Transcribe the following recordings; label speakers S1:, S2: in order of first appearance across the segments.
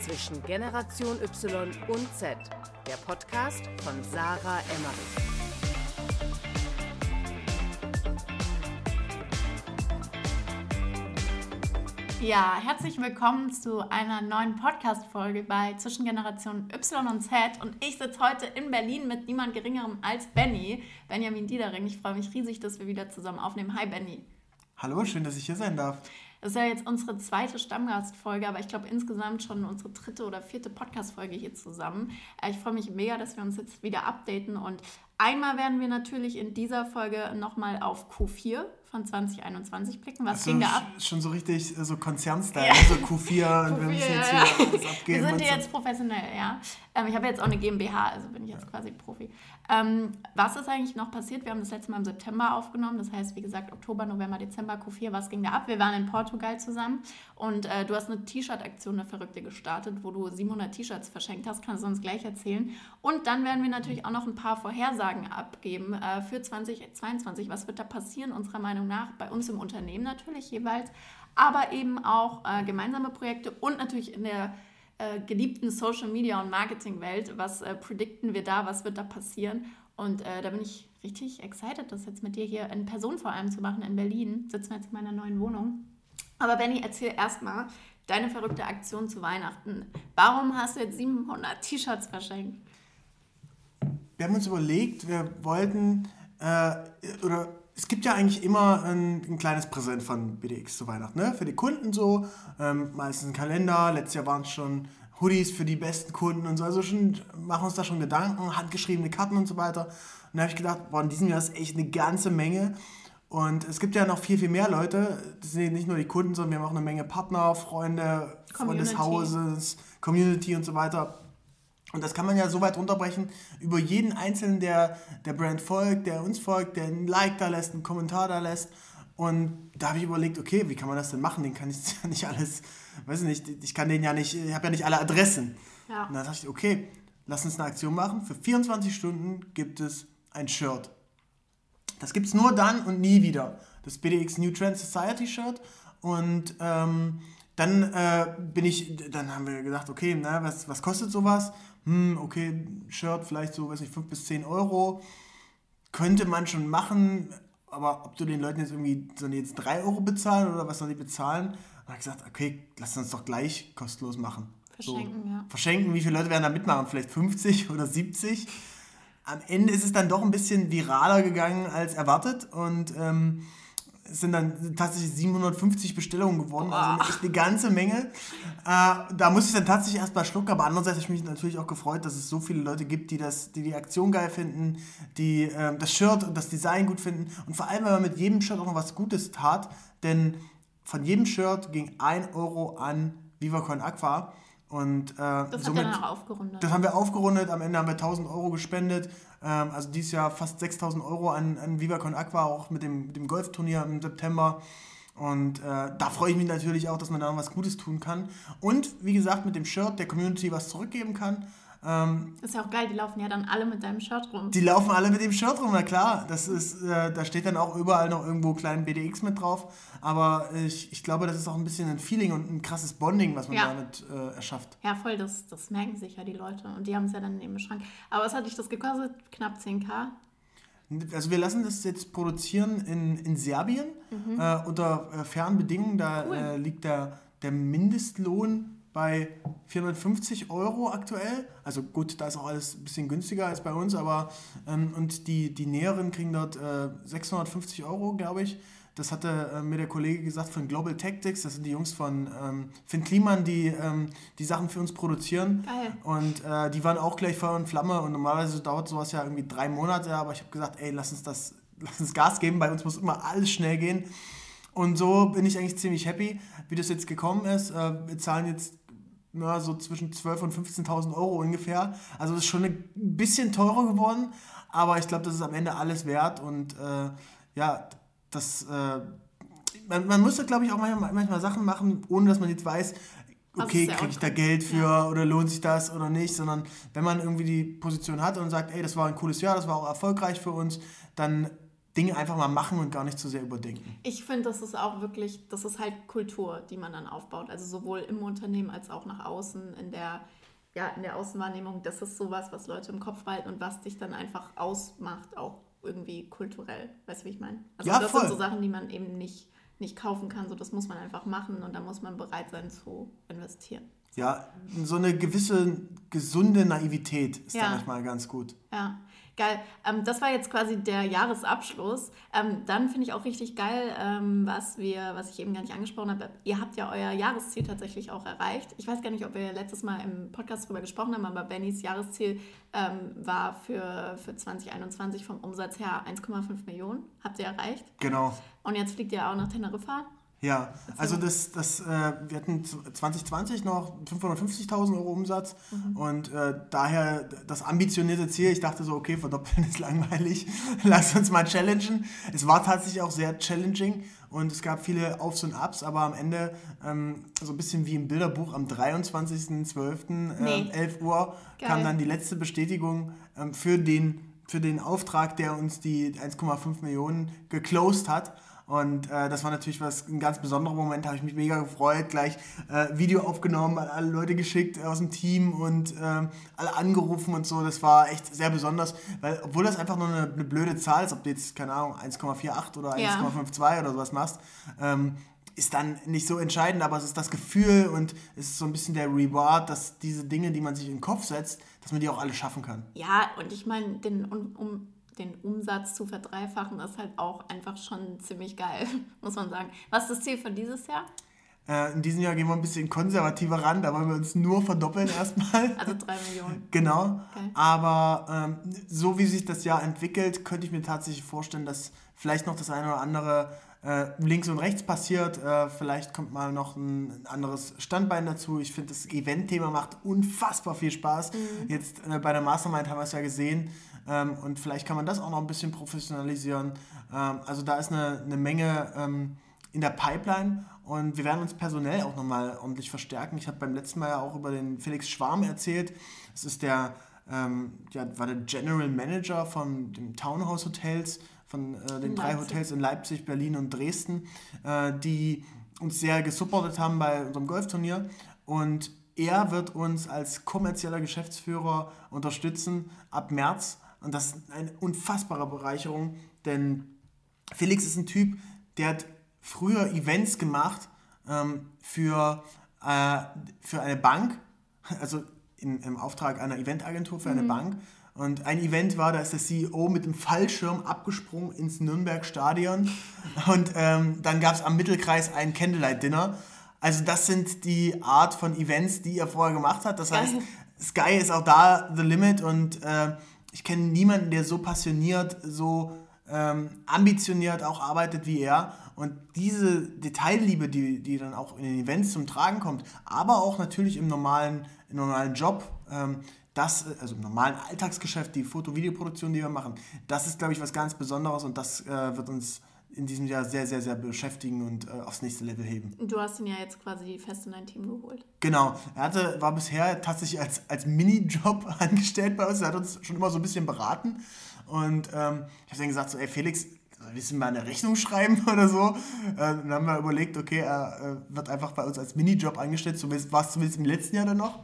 S1: Zwischen Generation Y und Z, der Podcast von Sarah Emmerich.
S2: Ja, herzlich willkommen zu einer neuen Podcast-Folge bei Zwischen Generation Y und Z. Und ich sitze heute in Berlin mit niemand Geringerem als Benny, Benjamin Diedering. Ich freue mich riesig, dass wir wieder zusammen aufnehmen. Hi, Benny.
S3: Hallo, schön, dass ich hier sein darf.
S2: Das ist ja jetzt unsere zweite Stammgastfolge, aber ich glaube insgesamt schon unsere dritte oder vierte Podcast-Folge hier zusammen. Äh, ich freue mich mega, dass wir uns jetzt wieder updaten und einmal werden wir natürlich in dieser Folge nochmal auf Q4 von 2021 blicken. Was
S3: also
S2: ging da ab?
S3: Schon so richtig äh, so Konzernstyle, ja. so Q4, Q4 wir müssen jetzt
S2: ja. hier alles abgeben. Wir sind so. jetzt professionell, ja. Ähm, ich habe jetzt auch eine GmbH, also bin ich jetzt ja. quasi Profi. Ähm, was ist eigentlich noch passiert? Wir haben das letzte Mal im September aufgenommen, das heißt, wie gesagt, Oktober, November, Dezember, Q4, was ging da ab? Wir waren in Portugal zusammen und äh, du hast eine T-Shirt-Aktion, eine verrückte gestartet, wo du 700 T-Shirts verschenkt hast, kannst du uns gleich erzählen. Und dann werden wir natürlich auch noch ein paar Vorhersagen abgeben äh, für 2022. Was wird da passieren, unserer Meinung nach, bei uns im Unternehmen natürlich jeweils, aber eben auch äh, gemeinsame Projekte und natürlich in der äh, geliebten Social Media und Marketing Welt. Was äh, predikten wir da? Was wird da passieren? Und äh, da bin ich richtig excited, das jetzt mit dir hier in Person vor allem zu machen in Berlin. Sitzen wir jetzt in meiner neuen Wohnung. Aber Benny, erzähl erstmal deine verrückte Aktion zu Weihnachten. Warum hast du jetzt 700 T-Shirts verschenkt?
S3: Wir haben uns überlegt, wir wollten äh, oder es gibt ja eigentlich immer ein, ein, kleines Präsent von BDX zu Weihnachten, ne? Für die Kunden so, ähm, meistens ein Kalender, letztes Jahr waren es schon Hoodies für die besten Kunden und so, also schon, machen uns da schon Gedanken, handgeschriebene Karten und so weiter. Und da habe ich gedacht, boah, in diesem Jahr ist echt eine ganze Menge. Und es gibt ja noch viel, viel mehr Leute. Das sind nicht nur die Kunden, sondern wir haben auch eine Menge Partner, Freunde, Freunde des Hauses, Community und so weiter. Und das kann man ja so weit runterbrechen, über jeden Einzelnen, der der Brand folgt, der uns folgt, der ein Like da lässt, einen Kommentar da lässt. Und da habe ich überlegt, okay, wie kann man das denn machen? Den kann ich ja nicht alles, weiß ich nicht, ich kann den ja nicht, ich habe ja nicht alle Adressen. Ja. Und dann dachte ich, okay, lass uns eine Aktion machen. Für 24 Stunden gibt es ein Shirt. Das gibt es nur dann und nie wieder. Das BDX New Trend Society Shirt. Und ähm, dann äh, bin ich, dann haben wir gedacht, okay, na, was, was kostet sowas? Hm, okay, Shirt vielleicht so, weiß nicht, 5 bis 10 Euro, könnte man schon machen, aber ob du den Leuten jetzt irgendwie, sollen die jetzt 3 Euro bezahlen oder was sollen die bezahlen? Und habe ich gesagt, okay, lass uns doch gleich kostenlos machen.
S2: Verschenken, so, ja.
S3: Verschenken, wie viele Leute werden da mitmachen? Vielleicht 50 oder 70? Am Ende ist es dann doch ein bisschen viraler gegangen als erwartet und ähm, sind dann tatsächlich 750 Bestellungen geworden, also echt eine ganze Menge. Äh, da muss ich dann tatsächlich erstmal schlucken, aber andererseits habe ich mich natürlich auch gefreut, dass es so viele Leute gibt, die, das, die die Aktion geil finden, die äh, das Shirt und das Design gut finden und vor allem, wenn man mit jedem Shirt auch noch was Gutes tat, denn von jedem Shirt ging 1 Euro an VivaCon Aqua. Und, äh,
S2: das somit, dann auch aufgerundet.
S3: Das haben wir aufgerundet. Am Ende haben wir 1000 Euro gespendet. Ähm, also dieses Jahr fast 6000 Euro an, an VivaCon Aqua, auch mit dem, dem Golfturnier im September. Und äh, da freue ich mich natürlich auch, dass man da noch was Gutes tun kann. Und wie gesagt, mit dem Shirt der Community was zurückgeben kann.
S2: Ähm, das ist ja auch geil, die laufen ja dann alle mit deinem Shirt rum.
S3: Die laufen alle mit dem Shirt rum, na klar. Das ist, äh, da steht dann auch überall noch irgendwo kleinen BDX mit drauf. Aber ich, ich glaube, das ist auch ein bisschen ein Feeling und ein krasses Bonding, was man ja. damit äh, erschafft.
S2: Ja, voll, das, das merken sich ja die Leute. Und die haben es ja dann im Schrank. Aber was hat dich das gekostet? Knapp 10k?
S3: Also wir lassen das jetzt produzieren in, in Serbien mhm. äh, unter äh, fairen Bedingungen. Da cool. Äh, liegt der, der Mindestlohn bei 450 Euro aktuell. Also gut, da ist auch alles ein bisschen günstiger als bei uns, aber ähm, und die, die Näheren kriegen dort äh, 650 Euro, glaube ich. Das hatte äh, mir der Kollege gesagt von Global Tactics. Das sind die Jungs von ähm, Finn Kliman, die ähm, die Sachen für uns produzieren. Geil. Und äh, die waren auch gleich Feuer und Flamme. Und normalerweise dauert sowas ja irgendwie drei Monate. Aber ich habe gesagt, ey, lass uns das, lass uns Gas geben. Bei uns muss immer alles schnell gehen. Und so bin ich eigentlich ziemlich happy, wie das jetzt gekommen ist. Äh, wir zahlen jetzt na, so zwischen 12.000 und 15.000 Euro ungefähr. Also das ist schon ein bisschen teurer geworden, aber ich glaube, das ist am Ende alles wert und äh, ja, das, äh, man, man muss da glaube ich auch manchmal, manchmal Sachen machen, ohne dass man jetzt weiß, okay, kriege ich da Geld für ja. oder lohnt sich das oder nicht, sondern wenn man irgendwie die Position hat und sagt, ey, das war ein cooles Jahr, das war auch erfolgreich für uns, dann Dinge einfach mal machen und gar nicht zu sehr überdenken.
S2: Ich finde, das ist auch wirklich, das ist halt Kultur, die man dann aufbaut. Also sowohl im Unternehmen als auch nach außen in der, ja, in der Außenwahrnehmung. Das ist sowas, was Leute im Kopf halten und was dich dann einfach ausmacht, auch irgendwie kulturell. Weißt du, wie ich meine? Also
S3: Ja,
S2: das
S3: voll.
S2: sind so Sachen, die man eben nicht, nicht kaufen kann. So, das muss man einfach machen und da muss man bereit sein zu investieren.
S3: Ja, so eine gewisse gesunde Naivität ist
S2: Ja.
S3: da manchmal ganz gut.
S2: Ja, geil. Ähm, das war jetzt quasi der Jahresabschluss. Ähm, dann finde ich auch richtig geil, ähm, was wir, was ich eben gar nicht angesprochen habe. Ihr habt ja euer Jahresziel tatsächlich auch erreicht. Ich weiß gar nicht, ob wir letztes Mal im Podcast darüber gesprochen haben, aber Bennys Jahresziel ähm, war für, für 2021 vom Umsatz her 1,5 Millionen. Habt ihr erreicht?
S3: Genau.
S2: Und jetzt fliegt ihr auch nach Teneriffa.
S3: Ja, also das, das, äh, wir hatten 2020 noch 550.000 Euro Umsatz und äh, daher das ambitionierte Ziel, ich dachte so, okay, verdoppeln ist langweilig, lass uns mal challengen. Es war tatsächlich auch sehr challenging und es gab viele Aufs und Ups, aber am Ende ähm, so ein bisschen wie im Bilderbuch am 23.12.
S2: Nee.
S3: Ähm, 11 Uhr
S2: Geil.
S3: kam dann die letzte Bestätigung ähm, für, den, für den Auftrag, der uns die 1,5 Millionen geclosed hat. Und äh, das war natürlich was, ein ganz besonderer Moment, da habe ich mich mega gefreut, gleich äh, Video aufgenommen, an alle Leute geschickt aus dem Team und ähm, alle angerufen und so. Das war echt sehr besonders, weil obwohl das einfach nur eine, eine blöde Zahl ist, ob du jetzt, keine Ahnung, 1,48 oder
S2: Ja.
S3: 1,52 oder sowas machst, ähm, ist dann nicht so entscheidend, aber es ist das Gefühl und es ist so ein bisschen der Reward, dass diese Dinge, die man sich in den Kopf setzt, dass man die auch alle schaffen kann.
S2: Ja, und ich meine, den, um, um, den Umsatz zu verdreifachen, ist halt auch einfach schon ziemlich geil, muss man sagen. Was ist das Ziel für dieses Jahr?
S3: Äh, in diesem Jahr gehen wir ein bisschen konservativer ran, da wollen wir uns nur verdoppeln erstmal.
S2: Also drei Millionen.
S3: Genau.
S2: Okay.
S3: Aber ähm, so wie sich das Jahr entwickelt, könnte ich mir tatsächlich vorstellen, dass vielleicht noch das eine oder andere äh, links und rechts passiert. Äh, vielleicht kommt mal noch ein anderes Standbein dazu. Ich finde, das Event-Thema macht unfassbar viel Spaß. Jetzt äh, bei der Mastermind haben wir es ja gesehen. Ähm, und vielleicht kann man das auch noch ein bisschen professionalisieren. Ähm, also da ist eine, eine Menge ähm, in der Pipeline und wir werden uns personell auch nochmal ordentlich verstärken. Ich habe beim letzten Mal ja auch über den Felix Schwarm erzählt. Das ist der, ähm, ja, war der General Manager von den Townhouse Hotels, von äh, den
S2: In
S3: drei
S2: Leipzig.
S3: Hotels in Leipzig, Berlin und Dresden, äh, die uns sehr gesupportet haben bei unserem Golfturnier. Und er wird uns als kommerzieller Geschäftsführer unterstützen ab März. Und das ist eine unfassbare Bereicherung, denn Felix ist ein Typ, der hat früher Events gemacht ähm, für, äh, für eine Bank, also in, im Auftrag einer Eventagentur für eine Bank. Und ein Event war, da ist der CEO mit dem Fallschirm abgesprungen ins Nürnberg-Stadion. Und ähm, dann gab es am Mittelkreis ein Candlelight-Dinner. Also das sind die Art von Events, die er vorher gemacht hat. Das heißt, Sky ist auch da the limit und äh, ich kenne niemanden, der so passioniert, so ähm, ambitioniert auch arbeitet wie er. Und diese Detailliebe, die, die dann auch in den Events zum Tragen kommt, aber auch natürlich im normalen, im normalen Job, ähm, das, also im normalen Alltagsgeschäft, die Foto-Videoproduktion, die wir machen, das ist, glaube ich, was ganz Besonderes und das äh, wird uns in diesem Jahr sehr, sehr, sehr beschäftigen und äh, aufs nächste Level heben.
S2: Du hast ihn ja jetzt quasi fest in dein Team geholt.
S3: Genau, er hatte, war bisher tatsächlich als, als Minijob angestellt bei uns. Er hat uns schon immer so ein bisschen beraten. Und ähm, ich habe dann gesagt, so, ey Felix, willst du mal eine Rechnung schreiben oder so? Äh, dann haben wir überlegt, okay, er äh, wird einfach bei uns als Minijob angestellt. So war es zumindest im letzten Jahr dann noch.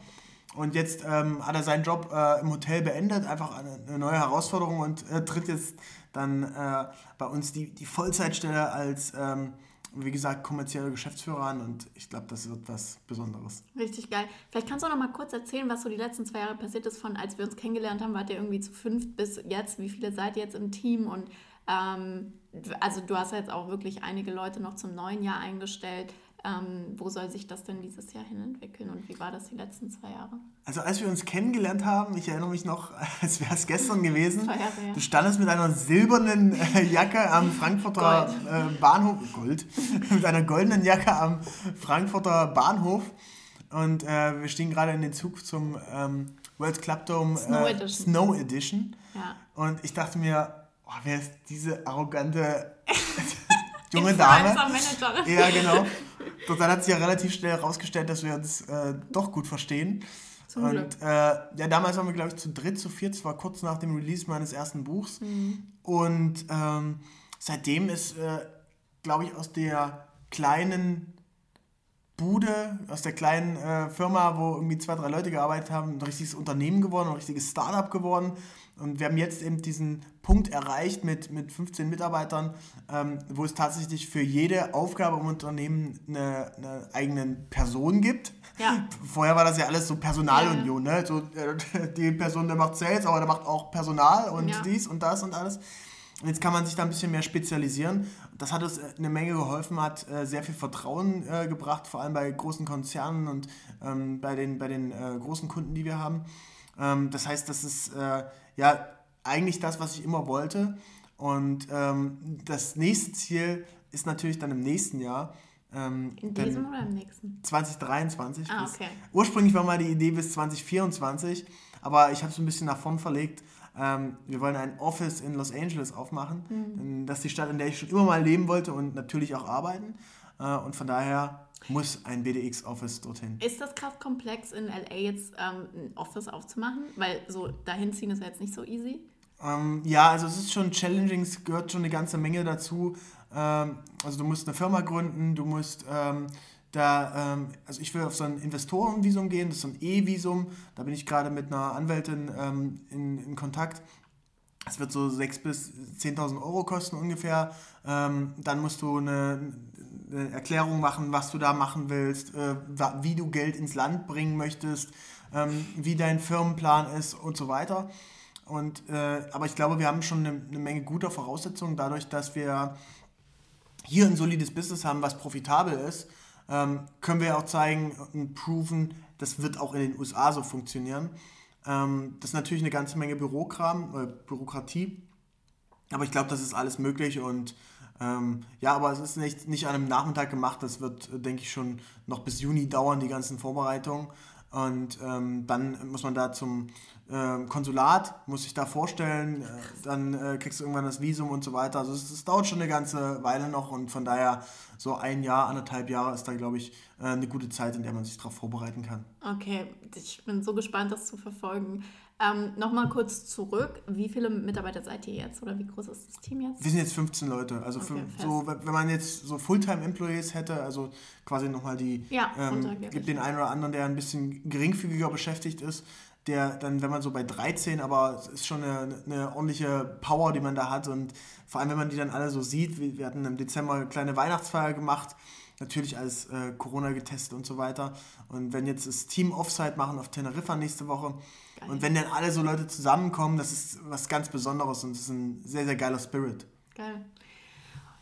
S3: Und jetzt ähm, hat er seinen Job äh, im Hotel beendet, einfach eine, eine neue Herausforderung und äh, tritt jetzt dann äh, bei uns die, die Vollzeitstelle als, ähm, wie gesagt, kommerzieller Geschäftsführer an. Und ich glaube, das wird was Besonderes.
S2: Richtig geil. Vielleicht kannst du noch mal kurz erzählen, was so die letzten zwei Jahre passiert ist, von als wir uns kennengelernt haben, wart ihr irgendwie zu fünft bis jetzt. Wie viele seid ihr jetzt im Team? Und ähm, also du hast jetzt auch wirklich einige Leute noch zum neuen Jahr eingestellt. Ähm, wo soll sich das denn dieses Jahr hin entwickeln und wie war das die letzten zwei Jahre?
S3: Also als wir uns kennengelernt haben, ich erinnere mich noch, als wäre es gestern gewesen,
S2: Jahre her.
S3: du standest mit einer silbernen äh, Jacke am Frankfurter äh, Bahnhof, Gold, mit einer goldenen Jacke am Frankfurter Bahnhof und äh, wir stehen gerade in den Zug zum ähm, World Club Dome
S2: Snow
S3: äh,
S2: Edition.
S3: Snow Edition
S2: Ja.
S3: und ich dachte mir, oh, wer ist diese arrogante junge Dame? Ja, genau. Dann hat sich ja relativ schnell herausgestellt, dass wir uns äh, doch gut verstehen. Zum und. Äh, ja, damals waren wir, glaube ich, zu dritt, zu viert. Das war kurz nach dem Release meines ersten Buchs. Mhm. Und ähm, seitdem ist, äh, glaube ich, aus der kleinen Bude, aus der kleinen äh, Firma, wo irgendwie zwei, drei Leute gearbeitet haben, ein richtiges Unternehmen geworden, ein richtiges Startup geworden. Und wir haben jetzt eben diesen Punkt erreicht mit, mit 15 Mitarbeitern, ähm, wo es tatsächlich für jede Aufgabe im Unternehmen eine, eine eigene Person gibt. Ja. Vorher war das ja alles so Personalunion, ja. ne? So, äh, die Person, der macht Sales, aber der macht auch Personal und ja. dies und das und alles. Und jetzt kann man sich da ein bisschen mehr spezialisieren. Das hat uns äh, eine Menge geholfen, hat äh, sehr viel Vertrauen äh, gebracht, vor allem bei großen Konzernen und ähm, bei den, bei den äh, großen Kunden, die wir haben. Ähm, das heißt, das ist ja eigentlich das, was ich immer wollte. Und ähm, das nächste Ziel ist natürlich dann im nächsten Jahr. Ähm, In diesem oder im nächsten? 2023. Ah, okay. ursprünglich war mal die Idee bis 2024, aber ich habe es ein bisschen nach vorn verlegt. Ähm, wir wollen ein Office in Los Angeles aufmachen. Mhm. Das ist die Stadt, in der ich schon immer mal leben wollte und natürlich auch arbeiten. Äh, und von daher muss ein BDX-Office dorthin.
S2: Ist das krass komplex, in LA jetzt ähm, ein Office aufzumachen? Weil so dahin ziehen ist ja jetzt nicht so easy.
S3: Ähm, ja, also es ist schon challenging, es gehört schon eine ganze Menge dazu. Ähm, also du musst eine Firma gründen, du musst ähm, da, ähm, also ich will auf so ein Investorenvisum gehen, das ist so ein E-Visum, da bin ich gerade mit einer Anwältin ähm, in, in Kontakt. Es wird so 6.000 bis 10.000 Euro kosten ungefähr. Ähm, dann musst du eine, eine, Erklärung machen, was du da machen willst, äh, wie du Geld ins Land bringen möchtest, wie dein Firmenplan ist und so weiter. Und, äh, aber ich glaube, wir haben schon eine, eine, Menge guter Voraussetzungen, dadurch, dass wir hier ein solides Business haben, was profitabel ist, ähm, können wir auch zeigen und proven, das wird auch in den USA so funktionieren. Ähm, das ist natürlich eine ganze Menge Bürokram, äh, Bürokratie, aber ich glaube, das ist alles möglich und ähm, ja, aber es ist nicht, nicht an einem Nachmittag gemacht, das wird, äh, denke ich, schon noch bis Juni dauern, die ganzen Vorbereitungen. Und ähm, dann muss man da zum äh, Konsulat, muss sich da vorstellen, äh, dann äh, kriegst du irgendwann das Visum und so weiter. Also es, es, dauert schon eine ganze Weile noch und von daher so ein Jahr, anderthalb Jahre ist da, glaube ich, äh, eine gute Zeit, in der man sich darauf vorbereiten kann.
S2: Okay, ich bin so gespannt, das zu verfolgen. Ähm, Nochmal kurz zurück. Wie viele Mitarbeiter seid ihr jetzt oder wie groß ist das Team jetzt?
S3: Wir sind jetzt 15 Leute. Also okay, so, wenn man jetzt so Fulltime-Employees hätte, also quasi nochmal die, ja, ähm, gibt den einen oder anderen, der ein bisschen geringfügiger beschäftigt ist, der dann, wenn man so bei 13, aber es ist schon eine, eine, ordentliche Power, die man da hat und vor allem, wenn man die dann alle so sieht, wir, wir hatten im Dezember eine kleine Weihnachtsfeier gemacht, natürlich als äh, Corona getestet und so weiter und wenn jetzt das Team Offside machen auf Teneriffa nächste Woche. Und wenn dann alle so Leute zusammenkommen, das ist was ganz Besonderes und es ist ein sehr, sehr geiler Spirit.
S2: Geil.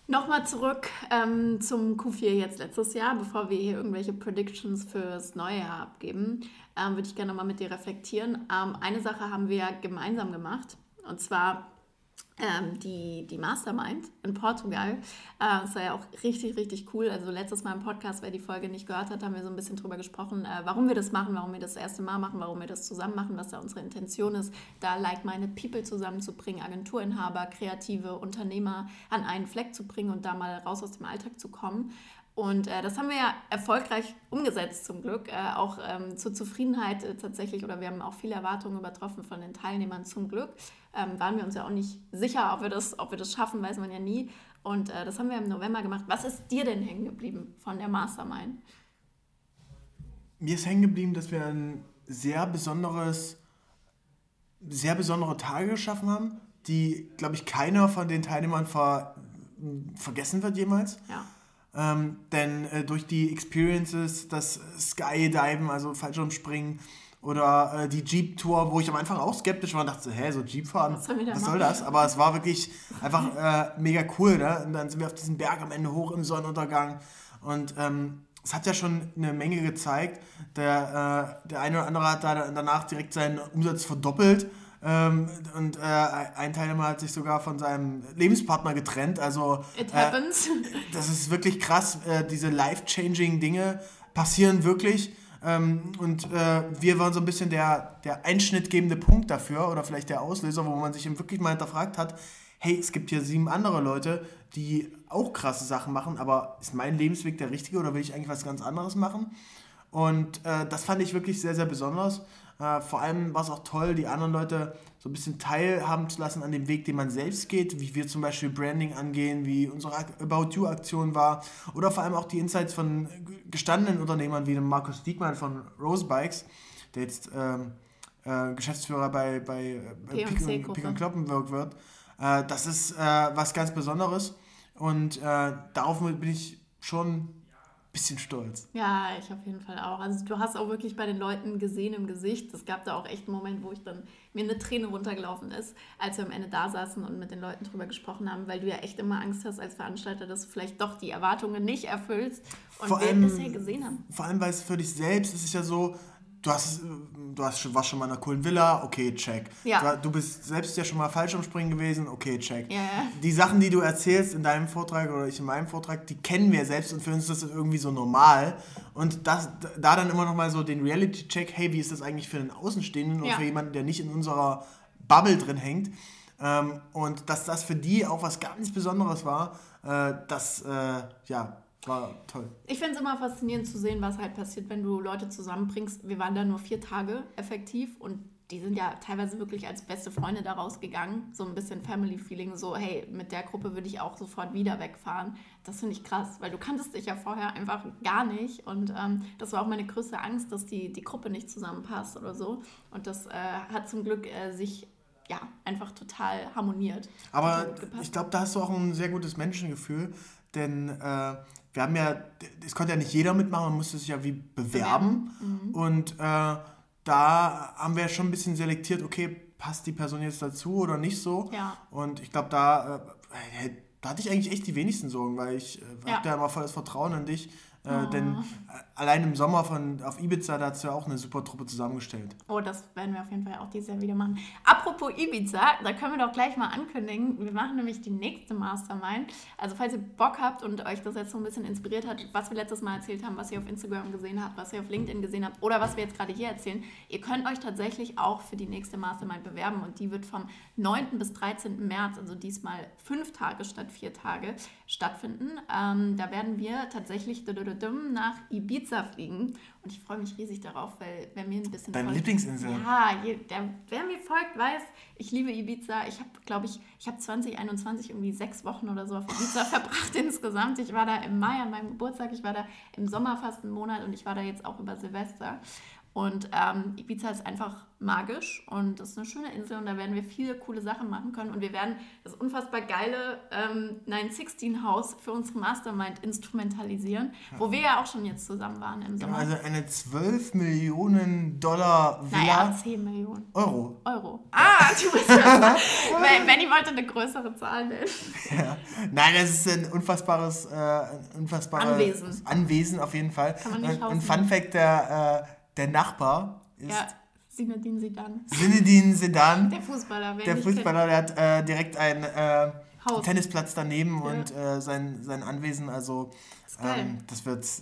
S2: Nochmal zurück ähm, zum Q4 jetzt letztes Jahr, bevor wir hier irgendwelche Predictions fürs neue Jahr abgeben, ähm, würde ich gerne mal mit dir reflektieren. Ähm, eine Sache haben wir gemeinsam gemacht und zwar ähm, die, die Mastermind in Portugal. Äh, das war ja auch richtig, richtig cool. Also letztes Mal im Podcast, wer die Folge nicht gehört hat, haben wir so ein bisschen drüber gesprochen, äh, warum wir das machen, warum wir das erste Mal machen, warum wir das zusammen machen, was da unsere Intention ist, da like-minded People zusammenzubringen, Agenturinhaber, kreative Unternehmer an einen Fleck zu bringen und da mal raus aus dem Alltag zu kommen. Und äh, das haben wir ja erfolgreich umgesetzt zum Glück, äh, auch ähm, zur Zufriedenheit äh, tatsächlich, oder wir haben auch viele Erwartungen übertroffen von den Teilnehmern zum Glück. Ähm, waren wir uns ja auch nicht sicher, ob wir das, ob wir das schaffen, weiß man ja nie. Und äh, das haben wir im November gemacht. Was ist dir denn hängen geblieben von der Mastermind?
S3: Mir ist hängen geblieben, dass wir ein sehr besonderes, sehr besondere Tage geschaffen haben, die, glaube ich, keiner von den Teilnehmern ver vergessen wird jemals. Ja ähm, denn äh, durch die Experiences, das Skydiven, also Fallschirmspringen oder äh, die Jeep-Tour, wo ich am Anfang auch skeptisch war und dachte, hä, so Jeep fahren, was, was soll das? Aber es war wirklich einfach äh, mega cool. Ne? Und dann sind wir auf diesen Berg am Ende hoch im Sonnenuntergang und ähm, es hat ja schon eine Menge gezeigt. Der, äh, der eine oder andere hat da danach direkt seinen Umsatz verdoppelt ähm, und äh, ein Teilnehmer hat sich sogar von seinem Lebenspartner getrennt. Also It happens. Äh, das ist wirklich krass. Äh, diese life-changing Dinge passieren wirklich. Ähm, und äh, wir waren so ein bisschen der, der einschnittgebende Punkt dafür oder vielleicht der Auslöser, wo man sich wirklich mal hinterfragt hat, hey, es gibt hier sieben andere Leute, die auch krasse Sachen machen, aber ist mein Lebensweg der richtige oder will ich eigentlich was ganz anderes machen? Und äh, das fand ich wirklich sehr, sehr besonders. Äh, vor allem war es auch toll, die anderen Leute so ein bisschen teilhaben zu lassen an dem Weg, den man selbst geht, wie wir zum Beispiel Branding angehen, wie unsere About You-Aktion war oder vor allem auch die Insights von gestandenen Unternehmern wie dem Markus Diekmann von Rose Bikes, der jetzt ähm, äh, Geschäftsführer bei, bei, bei Pik und, und Kloppenburg wird. Äh, das ist äh, was ganz Besonderes und äh, darauf bin ich schon bisschen stolz.
S2: Ja, ich auf jeden Fall auch. Also du hast auch wirklich bei den Leuten gesehen im Gesicht. Es gab da auch echt einen Moment, wo ich dann mir eine Träne runtergelaufen ist, als wir am Ende da saßen und mit den Leuten drüber gesprochen haben, weil du ja echt immer Angst hast als Veranstalter, dass du vielleicht doch die Erwartungen nicht erfüllst und vor wir allem, bisher gesehen haben.
S3: Vor allem, weil es für dich selbst ist es ja so, du hast, du hast, warst schon mal in einer coolen Villa, okay, check. Ja. Du, bist selbst ja schon mal Fallschirmspringen gewesen, okay, check. Ja. Die Sachen, die du erzählst in deinem Vortrag oder ich in meinem Vortrag, die kennen wir selbst und für uns ist das irgendwie so normal. Und das, da dann immer noch mal so den Reality-Check, hey, wie ist das eigentlich für einen Außenstehenden oder für jemanden, der nicht in unserer Bubble drin hängt. Ähm, und dass das für die auch was ganz Besonderes war, äh, das, äh, ja, war toll.
S2: Ich finde es immer faszinierend zu sehen, was halt passiert, wenn du Leute zusammenbringst. Wir waren da nur vier Tage effektiv und die sind ja teilweise wirklich als beste Freunde daraus gegangen. So ein bisschen Family-Feeling, so hey, mit der Gruppe würde ich auch sofort wieder wegfahren. Das finde ich krass, weil du kanntest dich ja vorher einfach gar nicht. Und ähm, das war auch meine größte Angst, dass die, die Gruppe nicht zusammenpasst oder so. Und das äh, hat zum Glück äh, sich ja, einfach total harmoniert.
S3: Aber ich glaube, da hast du auch ein sehr gutes Menschengefühl, denn äh, wir haben ja, es konnte ja nicht jeder mitmachen, man musste sich ja wie bewerben. Mhm. Und äh, da haben wir schon ein bisschen selektiert, okay, passt die Person jetzt dazu oder nicht so. Ja. Und ich glaube, da, äh, da hatte ich eigentlich echt die wenigsten Sorgen, weil ich äh, ja. habe da immer volles Vertrauen in dich, äh, oh. Denn äh, allein im Sommer von, auf Ibiza, da hat du ja auch eine super Truppe zusammengestellt.
S2: Oh, das werden wir auf jeden Fall auch dieses Jahr wieder machen. Apropos Ibiza, da können wir doch gleich mal ankündigen. Wir machen nämlich die nächste Mastermind. Also falls ihr Bock habt und euch das jetzt so ein bisschen inspiriert hat, was wir letztes Mal erzählt haben, was ihr auf Instagram gesehen habt, was ihr auf LinkedIn gesehen habt oder was wir jetzt gerade hier erzählen, ihr könnt euch tatsächlich auch für die nächste Mastermind bewerben und die wird vom 9. bis 13. März, also diesmal fünf Tage statt vier Tage, stattfinden. Ähm, da werden wir tatsächlich nach Ibiza fliegen und ich freue mich riesig darauf, weil wer mir ein bisschen
S3: Deine folgt, Lieblingsinsel?
S2: Ja, der, wer mir folgt, weiß, ich liebe Ibiza. Ich habe, glaube ich, ich habe 2021 irgendwie sechs Wochen oder so auf Ibiza verbracht insgesamt. Ich war da im Mai an meinem Geburtstag, ich war da im Sommer fast einen Monat und ich war da jetzt auch über Silvester. Und ähm, Ibiza ist einfach magisch und das ist eine schöne Insel und da werden wir viele coole Sachen machen können. Und wir werden das unfassbar geile ähm, 916-Haus für unsere Mastermind instrumentalisieren, wo wir ja auch schon jetzt zusammen waren im Sommer.
S3: Also eine 12 Millionen Dollar Villa.
S2: Naja, 10 Millionen.
S3: Euro.
S2: Euro. Ah, du bist ja Benny wollte eine größere Zahl nennen.
S3: Ja. Nein, das ist ein unfassbares, äh, ein unfassbares Anwesen. Anwesen auf jeden Fall. Kann man nicht Ein Fun Fact, der... Äh, der Nachbar ist. Ja.
S2: Zinedine Zidane.
S3: Zinedine Zidane.
S2: Der Fußballer.
S3: Der Fußballer, der hat äh, direkt einen äh, Tennisplatz daneben ja. und äh, sein, sein Anwesen. Also das, ähm, das wird.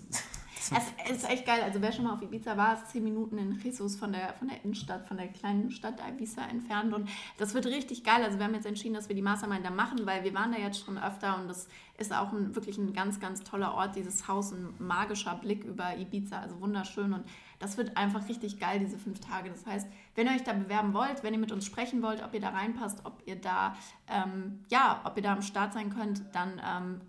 S2: Es ist echt geil. Also wer schon mal auf Ibiza war, ist zehn Minuten in Jesus von der, von der Innenstadt, von der kleinen Stadt Ibiza entfernt. Und das wird richtig geil. Also wir haben jetzt entschieden, dass wir die Mastermind da machen, weil wir waren da jetzt schon öfter und das ist auch ein, wirklich ein ganz, ganz toller Ort. Dieses Haus, ein magischer Blick über Ibiza, also wunderschön. Und das wird einfach richtig geil, diese fünf Tage. Das heißt, wenn ihr euch da bewerben wollt, wenn ihr mit uns sprechen wollt, ob ihr da reinpasst, ob ihr da, ähm, ja, ob ihr da am Start sein könnt, dann ähm,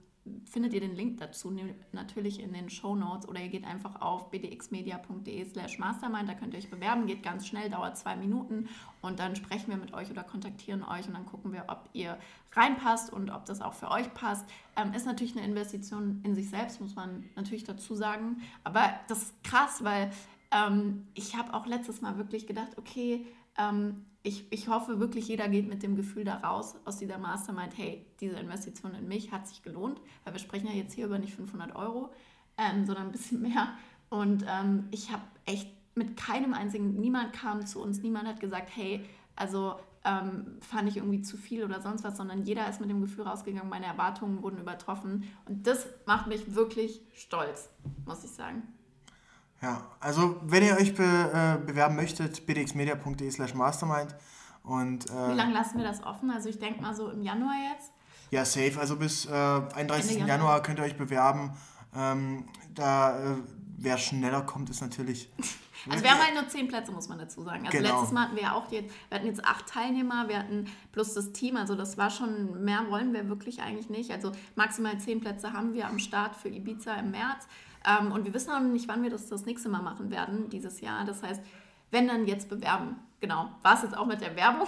S2: findet ihr den Link dazu natürlich in den Show Notes oder ihr geht einfach auf bdxmedia.de slash mastermind, da könnt ihr euch bewerben, geht ganz schnell, dauert zwei Minuten und dann sprechen wir mit euch oder kontaktieren euch und dann gucken wir, ob ihr reinpasst und ob das auch für euch passt. Ähm, ist natürlich eine Investition in sich selbst, muss man natürlich dazu sagen, aber das ist krass, weil ähm, ich habe auch letztes Mal wirklich gedacht, okay, ähm, ich, ich hoffe wirklich, jeder geht mit dem Gefühl da raus aus dieser Mastermind, hey, diese Investition in mich hat sich gelohnt, weil wir sprechen ja jetzt hier über nicht 500 Euro, ähm, sondern ein bisschen mehr. Und ähm, ich habe echt mit keinem einzigen, niemand kam zu uns, niemand hat gesagt, hey, also ähm, fand ich irgendwie zu viel oder sonst was, sondern jeder ist mit dem Gefühl rausgegangen, meine Erwartungen wurden übertroffen. Und das macht mich wirklich stolz, muss ich sagen.
S3: Ja, also wenn ihr euch be, äh, bewerben möchtet, bdxmedia.de slash mastermind. Und,
S2: äh, Wie lange lassen wir das offen? Also ich denke mal so im Januar jetzt?
S3: Ja, safe. Also bis äh, 31. Januar. Januar. könnt ihr euch bewerben. Ähm, da, äh, wer schneller kommt, ist natürlich.
S2: Also wir haben halt nur zehn Plätze, muss man dazu sagen. Also
S3: Genau.
S2: letztes Mal hatten wir ja auch die, wir hatten jetzt acht Teilnehmer, wir hatten plus das Team, also das war schon, mehr wollen wir wirklich eigentlich nicht. Also maximal zehn Plätze haben wir am Start für Ibiza im März. Ähm, und wir wissen auch noch nicht, wann wir das das nächste Mal machen werden, dieses Jahr. Das heißt, wenn dann jetzt bewerben. Genau, war es jetzt auch mit der Werbung.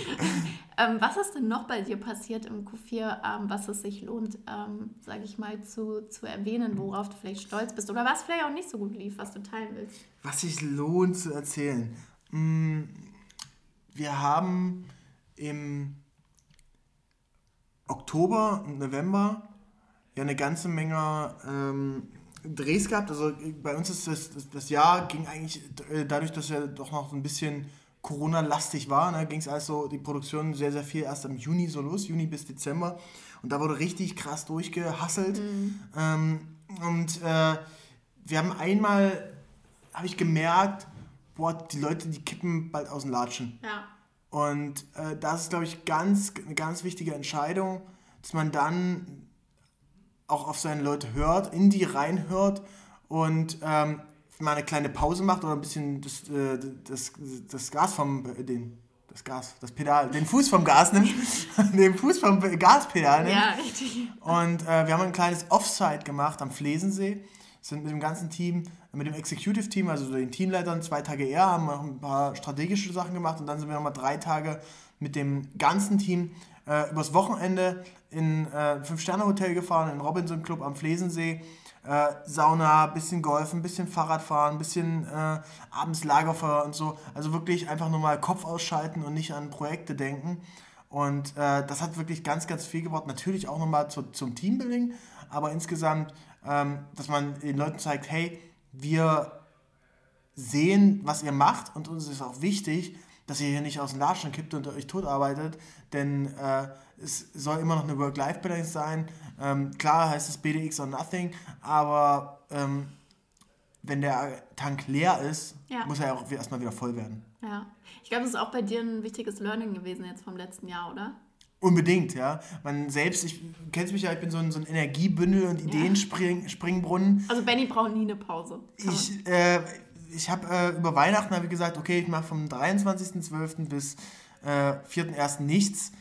S2: ähm, was ist denn noch bei dir passiert im Q4, ähm, was es sich lohnt, ähm, sage ich mal, zu, zu erwähnen, worauf du vielleicht stolz bist oder was vielleicht auch nicht so gut lief, was du teilen willst?
S3: Was sich lohnt zu erzählen. Mm, Wir haben im Oktober und November ja eine ganze Menge ähm, Drehs gehabt. Also bei uns ist das, das, das Jahr ging eigentlich äh, dadurch, dass er doch noch so ein bisschen Corona-lastig war, ne, ging es also die Produktion sehr, sehr viel erst im Juni so los, Juni bis Dezember. Und da wurde richtig krass durchgehasselt. Ähm, und äh, wir haben einmal, habe ich gemerkt, boah, die Leute, die kippen bald aus dem Latschen.
S2: Ja.
S3: Und äh, das ist, glaube ich, ganz, eine ganz wichtige Entscheidung, dass man dann auch auf seine Leute hört, in die reinhört und ähm, mal eine kleine Pause macht oder ein bisschen das, äh, das, das Gas vom, den, das Gas, das Pedal, den Fuß vom Gas nimmt, den Fuß vom Gaspedal nimmt.
S2: Ja, richtig.
S3: Und äh, wir haben ein kleines Offside gemacht am Flesensee. Sind mit dem ganzen Team, mit dem Executive Team, also den Teamleitern, zwei Tage eher, haben noch ein paar strategische Sachen gemacht und dann sind wir nochmal drei Tage mit dem ganzen Team äh, übers Wochenende in äh, ein Fünf-Sterne-Hotel gefahren, in Robinson Club am Flesensee. Äh, Sauna, bisschen Golfen, bisschen Fahrradfahren, bisschen äh, abends Lagerfeuer und so. Also wirklich einfach nur mal Kopf ausschalten und nicht an Projekte denken. Und äh, das hat wirklich ganz, ganz viel gebracht. Natürlich auch nochmal zu, zum Teambuilding, aber insgesamt, ähm, dass man den Leuten zeigt, hey, wir sehen, was ihr macht und uns ist auch wichtig, dass ihr hier nicht aus dem Latschen kippt und euch tot arbeitet, denn äh, es soll immer noch eine Work-Life-Balance sein. Ähm, klar heißt es BDX or nothing, aber ähm, wenn der Tank leer ist,
S2: Ja.
S3: muss er ja auch erstmal wieder voll werden.
S2: Ja. Ich glaube, das ist auch bei dir ein wichtiges Learning gewesen jetzt vom letzten Jahr, oder?
S3: Unbedingt, ja. Man selbst, ich du kennst mich ja, ich bin so ein, so ein Energiebündel und Ideenspringbrunnen.
S2: Also Benny braucht nie eine Pause. Kann
S3: Ich, äh, ich habe äh, über Weihnachten habe ich gesagt, okay, ich mache vom 23.12. bis äh, 4.1. nichts.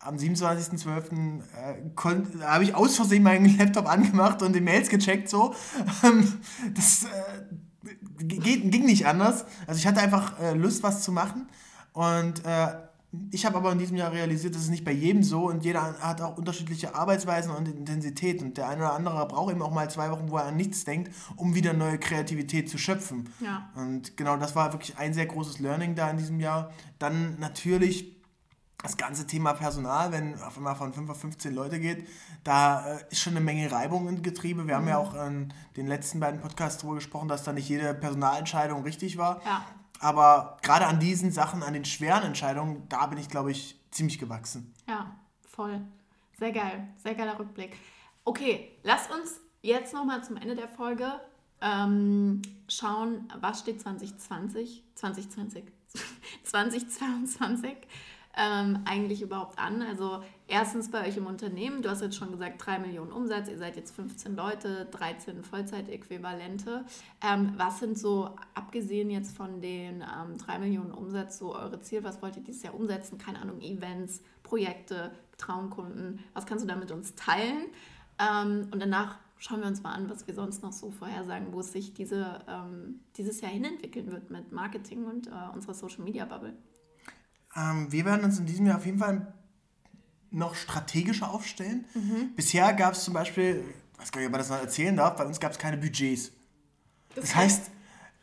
S3: Am 27.12. Äh, habe ich aus Versehen meinen Laptop angemacht und die Mails gecheckt so. Ähm, das äh, ging nicht anders. Also ich hatte einfach äh, Lust, was zu machen. Und äh, ich habe aber in diesem Jahr realisiert, das ist nicht bei jedem so und jeder hat auch unterschiedliche Arbeitsweisen und Intensität. Und der eine oder andere braucht eben auch mal zwei Wochen, wo er an nichts denkt, um wieder neue Kreativität zu schöpfen.
S2: Ja.
S3: Und genau das war wirklich ein sehr großes Learning da in diesem Jahr. Dann natürlich das ganze Thema Personal, wenn auf einmal von 5 auf 15 Leute geht, da äh, ist schon eine Menge Reibung im Getriebe. Wir haben ja auch in den letzten beiden Podcasts darüber gesprochen, dass da nicht jede Personalentscheidung richtig war.
S2: Ja.
S3: Aber gerade an diesen Sachen, an den schweren Entscheidungen, da bin ich, glaube ich, ziemlich gewachsen.
S2: Ja, voll. Sehr geil. Sehr geiler Rückblick. Okay, lass uns jetzt nochmal zum Ende der Folge ähm, schauen, was steht 2020, 2020, 2022 ähm, eigentlich überhaupt an. Also erstens bei euch im Unternehmen, du hast jetzt schon gesagt, 3 Millionen Umsatz, ihr seid jetzt 15 Leute, 13 Vollzeitäquivalente. Ähm, was sind so, abgesehen jetzt von den ähm, 3 Millionen Umsatz, so eure Ziele, was wollt ihr dieses Jahr umsetzen? Keine Ahnung, Events, Projekte, Traumkunden, was kannst du da mit uns teilen? Ähm, und danach schauen wir uns mal an, was wir sonst noch so vorhersagen, wo es sich diese, ähm, dieses Jahr hinentwickeln wird mit Marketing und äh, unserer Social Media Bubble.
S3: Ähm, wir werden uns in diesem Jahr auf jeden Fall noch strategischer aufstellen. Bisher gab es zum Beispiel, ich weiß gar nicht, ob man das noch erzählen darf, bei uns gab es keine Budgets. Das heißt,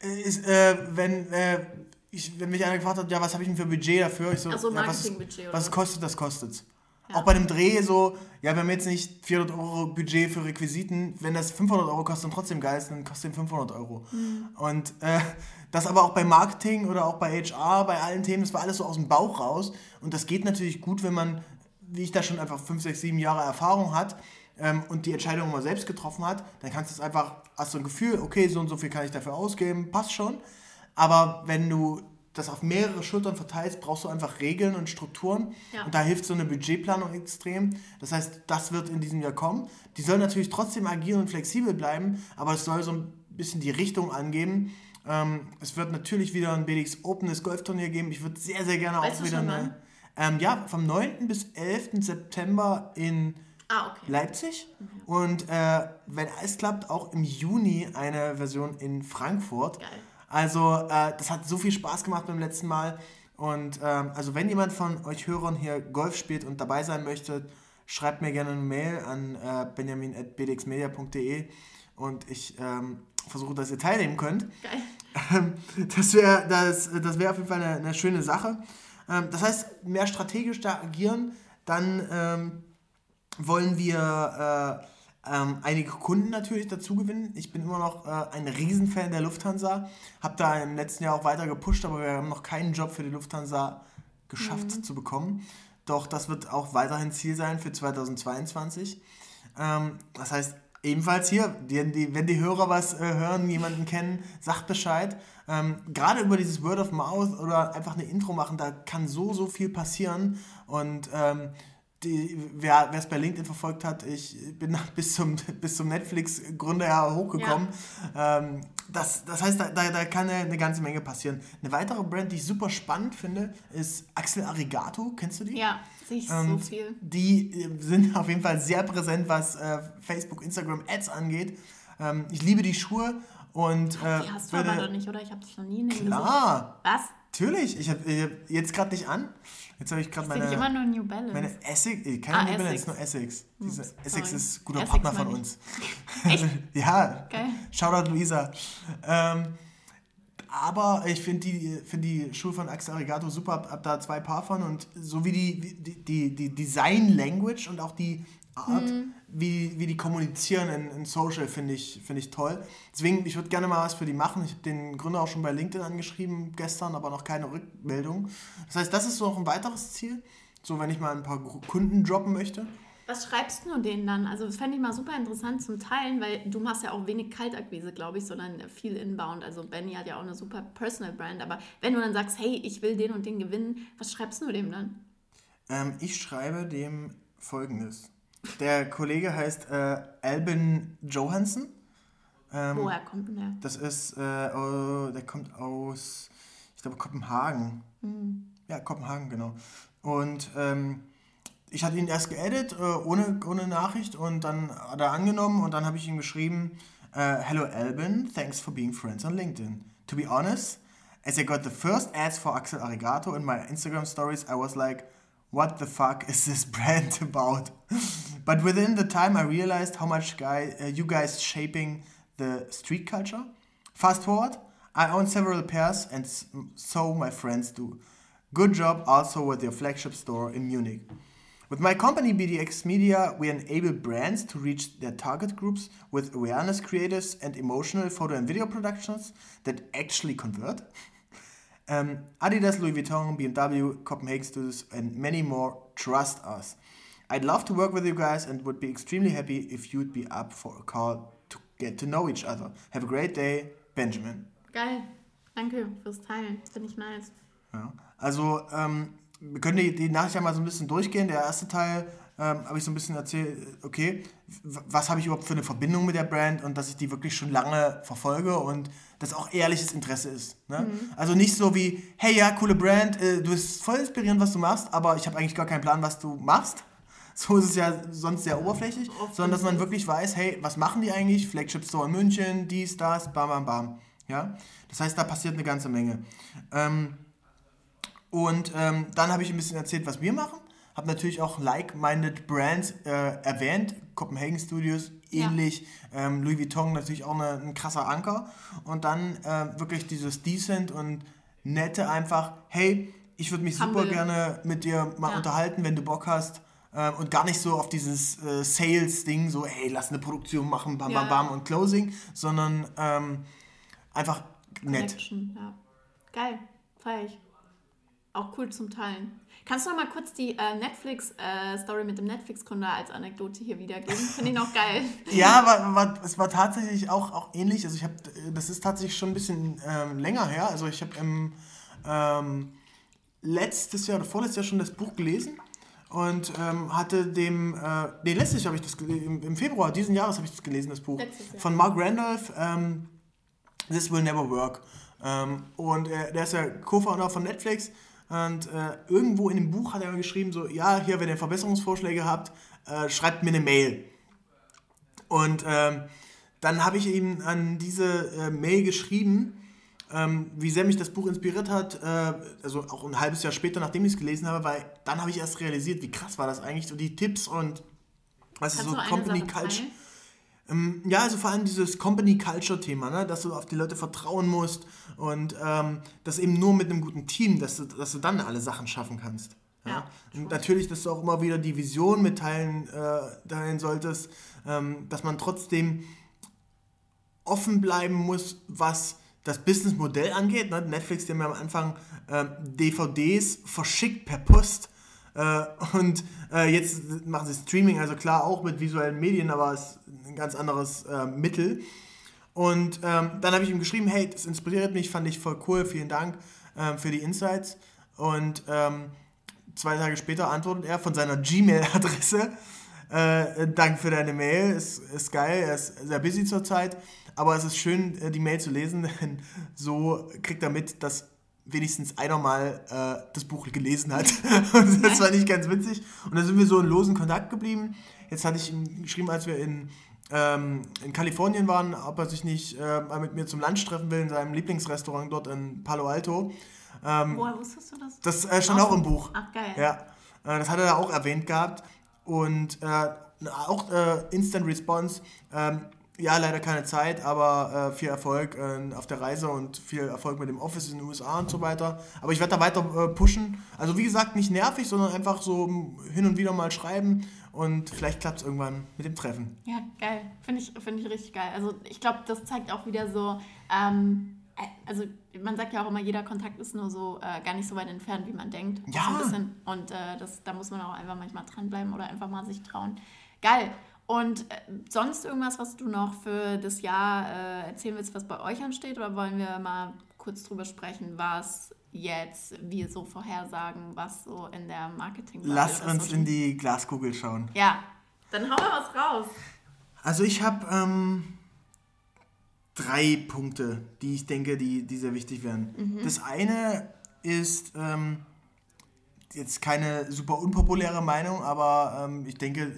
S3: äh, ist, äh, wenn, äh, ich, wenn mich einer gefragt hat, ja, was habe ich denn für Budget dafür? Ich so,
S2: Ach so,
S3: ja, was,
S2: oder
S3: was kostet, das kostet
S2: Ja.
S3: Auch bei einem Dreh so, ja, wir haben jetzt nicht 400 Euro Budget für Requisiten. Wenn das 500 Euro kostet und trotzdem geil ist, dann kostet es 500 Euro.
S2: Mhm.
S3: Und äh, das aber auch bei Marketing oder auch bei HR, bei allen Themen, das war alles so aus dem Bauch raus. Und das geht natürlich gut, wenn man, wie ich da schon einfach 5, 6, 7 Jahre Erfahrung hat ähm, und die Entscheidung mal selbst getroffen hat, dann kannst du es einfach, hast du ein Gefühl, okay, so und so viel kann ich dafür ausgeben, passt schon. Aber wenn du das auf mehrere Schultern verteilst, brauchst du einfach Regeln und Strukturen.
S2: Ja.
S3: Und da hilft so eine Budgetplanung extrem. Das heißt, das wird in diesem Jahr kommen. Die soll natürlich trotzdem agil und flexibel bleiben, aber es soll so ein bisschen die Richtung angeben. Ähm, es wird natürlich wieder ein BDX Openes Golfturnier geben. Ich würde sehr, sehr gerne weißt auch wieder eine. Ähm, ja, vom 9. bis 11. September in ah, okay. Leipzig. Mhm. Und äh, wenn alles klappt, auch im Juni eine Version in Frankfurt. Geil. Also, äh, das hat so viel Spaß gemacht beim letzten Mal. Und ähm, also, wenn jemand von euch Hörern hier Golf spielt und dabei sein möchte, schreibt mir gerne eine Mail an äh, benjamin.bdxmedia.de und ich ähm, versuche, dass ihr teilnehmen könnt. Geil. Ähm, das wäre das, das wär auf jeden Fall eine, eine schöne Sache. Ähm, das heißt, mehr strategisch da agieren, dann ähm, wollen wir äh, ähm, einige Kunden natürlich dazu gewinnen. Ich bin immer noch äh, ein Riesenfan der Lufthansa, habe da im letzten Jahr auch weiter gepusht, aber wir haben noch keinen Job für die Lufthansa geschafft mhm. zu bekommen. Doch das wird auch weiterhin Ziel sein für 2022. Ähm, das heißt, ebenfalls hier, die, die, wenn die Hörer was äh, hören, jemanden kennen, sagt Bescheid. Ähm, Gerade über dieses Word of Mouth oder einfach eine Intro machen, da kann so, so viel passieren. Und ähm, die, wer es bei LinkedIn verfolgt hat, ich bin bis zum, bis zum Netflix-Gründer ja hochgekommen. Ja. Ähm, das, das heißt, da, da, da kann eine, eine, ganze Menge passieren. Eine weitere Brand, die ich super spannend finde, ist Axel Arigato. Kennst du die?
S2: Ja, sehe ich ähm, so viel.
S3: Die äh, sind auf jeden Fall sehr präsent, was äh, Facebook, Instagram, Ads angeht. Ähm, ich liebe die Schuhe und.
S2: Äh, die hast du aber doch nicht, oder? Ich habe das noch nie
S3: gesehen. Klar.
S2: Was?
S3: Natürlich. Ich habe hab jetzt gerade nicht an. Jetzt habe ich gerade meine.
S2: immer nur New Balance.
S3: Meine Essex. Keine ah, New Balance, Essex. nur Essex. Diese hm, Essex ist ein guter Essex Partner von uns. Echt? ja. Geil. Shoutout Luisa. Ähm, aber ich finde die, find die Schuhe von Axel Arigato super, hab, hab da zwei Paar von und so wie die, die, die, die Design-Language und auch die Art, mhm. wie, wie die kommunizieren in, in Social, finde ich, find ich toll. Deswegen, ich würde gerne mal was für die machen. Ich habe den Gründer auch schon bei LinkedIn angeschrieben gestern, aber noch keine Rückmeldung. Das heißt, das ist so noch ein weiteres Ziel. So, wenn ich mal ein paar Kunden droppen möchte.
S2: Was schreibst du denen dann? Also das fände ich mal super interessant zum Teilen, weil du machst ja auch wenig Kaltakquise, glaube ich, sondern viel Inbound. Also Benny hat ja auch eine super Personal Brand. Aber wenn du dann sagst, hey, ich will den und den gewinnen, was schreibst du dem dann?
S3: Ähm, ich schreibe dem folgendes. Der Kollege heißt äh, Albin Johansen.
S2: Ähm, Woher kommt denn der?
S3: Das ist, äh, oh, der kommt aus, ich glaube, Kopenhagen. Mhm. Ja, Kopenhagen, genau. Und ähm, ich hatte ihn erst geedit, äh, ohne, ohne Nachricht, und dann hat er angenommen und dann habe ich ihm geschrieben, uh, Hello Albin, thanks for being friends on LinkedIn. To be honest, as I got the first ads for Axel Arigato in my Instagram stories, I was like, what the fuck is this brand about? But within the time, I realized how much guy, uh, you guys shaping the street culture. Fast forward, I own several pairs, and so my friends do. Good job also with your flagship store in Munich. With my company BDX Media, we enable brands to reach their target groups with awareness creators and emotional photo and video productions that actually convert. Um, Adidas, Louis Vuitton, BMW, Copenhagen Studios, and many more trust us. I'd love to work with you guys and would be extremely happy if you'd be up for a call to get to know each other. Have a great day, Benjamin.
S2: Geil. Danke fürs Teilen. Finde ich nice.
S3: Ja. Also, ähm, wir können die, die Nachricht ja mal so ein bisschen durchgehen. Der erste Teil ähm, habe ich so ein bisschen erzählt, okay, was habe ich überhaupt für eine Verbindung mit der Brand und dass ich die wirklich schon lange verfolge und das auch ehrliches Interesse ist. Ne? Mhm. Also nicht so wie, hey ja, coole Brand, äh, du bist voll inspirierend, was du machst, aber ich habe eigentlich gar keinen Plan, was du machst. So ist es ja sonst sehr oberflächlich, Oft sondern dass man wirklich weiß, hey, was machen die eigentlich? Flagship Store in München, dies, das, bam, bam, bam. Ja? Das heißt, da passiert eine ganze Menge. Ähm, und ähm, dann habe ich ein bisschen erzählt, was wir machen habe natürlich auch like-minded Brands äh, erwähnt, Copenhagen Studios ähnlich, ja. ähm, Louis Vuitton natürlich auch eine, ein krasser Anker und dann äh, wirklich dieses decent und nette einfach, hey, ich würde mich Humble. super gerne mit dir mal ja. unterhalten, wenn du Bock hast äh, und gar nicht so auf dieses äh, Sales-Ding, so hey, lass eine Produktion machen, bam, bam, bam und Closing, sondern ähm, einfach nett.
S2: Connection, ja. Geil, feier ich. Auch cool zum Teilen. Kannst du noch mal kurz die äh, Netflix-Story äh, mit dem Netflix-Gründer als Anekdote hier wiedergeben? Finde ich noch geil.
S3: ja, war, war, es war tatsächlich auch, auch ähnlich. Also ich habe, das ist tatsächlich schon ein bisschen ähm, länger her. Also ich habe im ähm, letztes Jahr oder vorletztes Jahr schon das Buch gelesen und ähm, hatte dem, äh, nee, letztes Jahr habe ich das gelesen, im, Februar diesen Jahres habe ich das gelesen, das Buch von Mark Randolph, ähm, This Will Never Work. Ähm, und äh, der ist ja Co-Founder von Netflix. Und äh, irgendwo in dem Buch hat er geschrieben, so, ja, hier, wenn ihr Verbesserungsvorschläge habt, äh, schreibt mir eine Mail. Und ähm, dann habe ich ihm an diese äh, Mail geschrieben, ähm, wie sehr mich das Buch inspiriert hat, äh, also auch ein halbes Jahr später, nachdem ich es gelesen habe, weil dann habe ich erst realisiert, wie krass war das eigentlich, so die Tipps und was ist so Company Culture. Ähm, ja, also vor allem dieses Company Culture Thema, ne? dass du auf die Leute vertrauen musst und ähm, das eben nur mit einem guten Team, dass du, dass du dann alle Sachen schaffen kannst. Ja? ja und natürlich, dass du auch immer wieder die Vision mitteilen äh, teilen solltest, ähm, dass man trotzdem offen bleiben muss, was das Businessmodell angeht. Ne? Netflix, haben ja am Anfang äh, DVDs verschickt per Post. Äh, und äh, jetzt machen sie Streaming, also klar auch mit visuellen Medien, aber es ist ein ganz anderes äh, Mittel. Und ähm, dann habe ich ihm geschrieben, hey, das inspiriert mich, fand ich voll cool, vielen Dank ähm, für die Insights. Und ähm, zwei Tage später antwortet er von seiner Gmail-Adresse, äh, Dank für deine Mail, ist, ist geil, er ist sehr busy zurzeit. Aber es ist schön, äh, die Mail zu lesen, denn so kriegt er mit, dass wenigstens einer mal äh, das Buch gelesen hat. Und das war nicht ganz witzig. Und dann sind wir so in losen Kontakt geblieben. Jetzt hatte ich ihm geschrieben, als wir in, ähm, in Kalifornien waren, ob er sich nicht äh, mal mit mir zum Lunch treffen will in seinem Lieblingsrestaurant dort in Palo Alto. Ähm, Woher wusstest du das? Das äh, stand auch im Buch. Ach, geil. Ja, äh, das hat er da auch erwähnt gehabt. Und äh, auch Instant Response. Ähm, ja, leider keine Zeit, aber äh, viel Erfolg äh, auf der Reise und viel Erfolg mit dem Office in den USA und so weiter. Aber ich werde da weiter äh, pushen. Also wie gesagt, nicht nervig, sondern einfach so hin und wieder mal schreiben und vielleicht klappt es irgendwann mit dem Treffen.
S2: Ja, geil. Finde ich, find ich richtig geil. Also ich glaube, das zeigt auch wieder so, ähm, äh, also man sagt ja auch immer, jeder Kontakt ist nur so äh, gar nicht so weit entfernt, wie man denkt. Ja. Und äh, das, da muss man auch einfach manchmal dranbleiben oder einfach mal sich trauen. Geil. Und äh, sonst irgendwas, was du noch für das Jahr äh, erzählen willst, was bei euch ansteht? Oder wollen wir mal kurz drüber sprechen, was jetzt wir so vorhersagen, was so in der marketing
S3: Lass uns in die Glaskugel schauen.
S2: Ja, dann hauen wir was raus.
S3: Also ich habe ähm, drei Punkte, die ich denke, die, die sehr wichtig werden. Mhm. Das eine ist ähm, jetzt keine super unpopuläre Meinung, aber ähm, ich denke,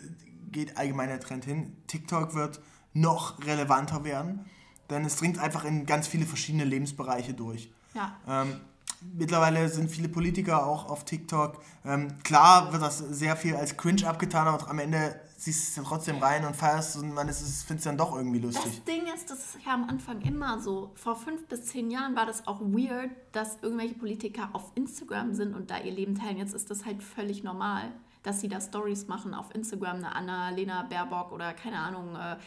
S3: geht allgemein der Trend hin. TikTok wird noch relevanter werden, denn es dringt einfach in ganz viele verschiedene Lebensbereiche durch. Ja. Ähm, mittlerweile sind viele Politiker auch auf TikTok. Ähm, klar wird das sehr viel als cringe abgetan, aber am Ende siehst du trotzdem rein und feierst und man findest es dann doch irgendwie lustig.
S2: Das Ding ist, das ist ja am Anfang immer so. Vor fünf bis zehn Jahren war das auch weird, dass irgendwelche Politiker auf Instagram sind und da ihr Leben teilen. Jetzt ist das halt völlig normal dass sie da Stories machen auf Instagram, eine Anna-Lena Baerbock oder keine Ahnung, äh, äh,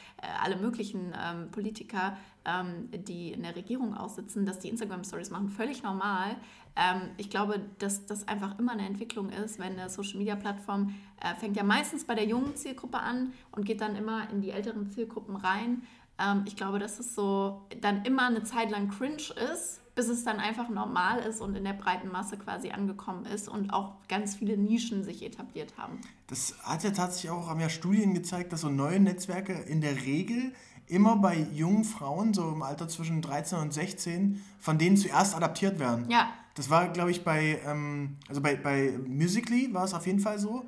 S2: alle möglichen ähm, Politiker, ähm, die in der Regierung aussitzen, dass die Instagram-Stories machen, völlig normal. Ähm, ich glaube, dass das einfach immer eine Entwicklung ist, wenn eine Social-Media-Plattform äh, fängt ja meistens bei der jungen Zielgruppe an und geht dann immer in die älteren Zielgruppen rein. Ähm, ich glaube, dass es so dann immer eine Zeit lang cringe ist, bis es dann einfach normal ist und in der breiten Masse quasi angekommen ist und auch ganz viele Nischen sich etabliert haben.
S3: Das hat ja tatsächlich auch, haben ja Studien gezeigt, dass so neue Netzwerke in der Regel immer bei jungen Frauen, so im Alter zwischen 13 und 16, von denen zuerst adaptiert werden. Ja. Das war, glaube ich, bei, ähm, also bei, bei Musically war es auf jeden Fall so.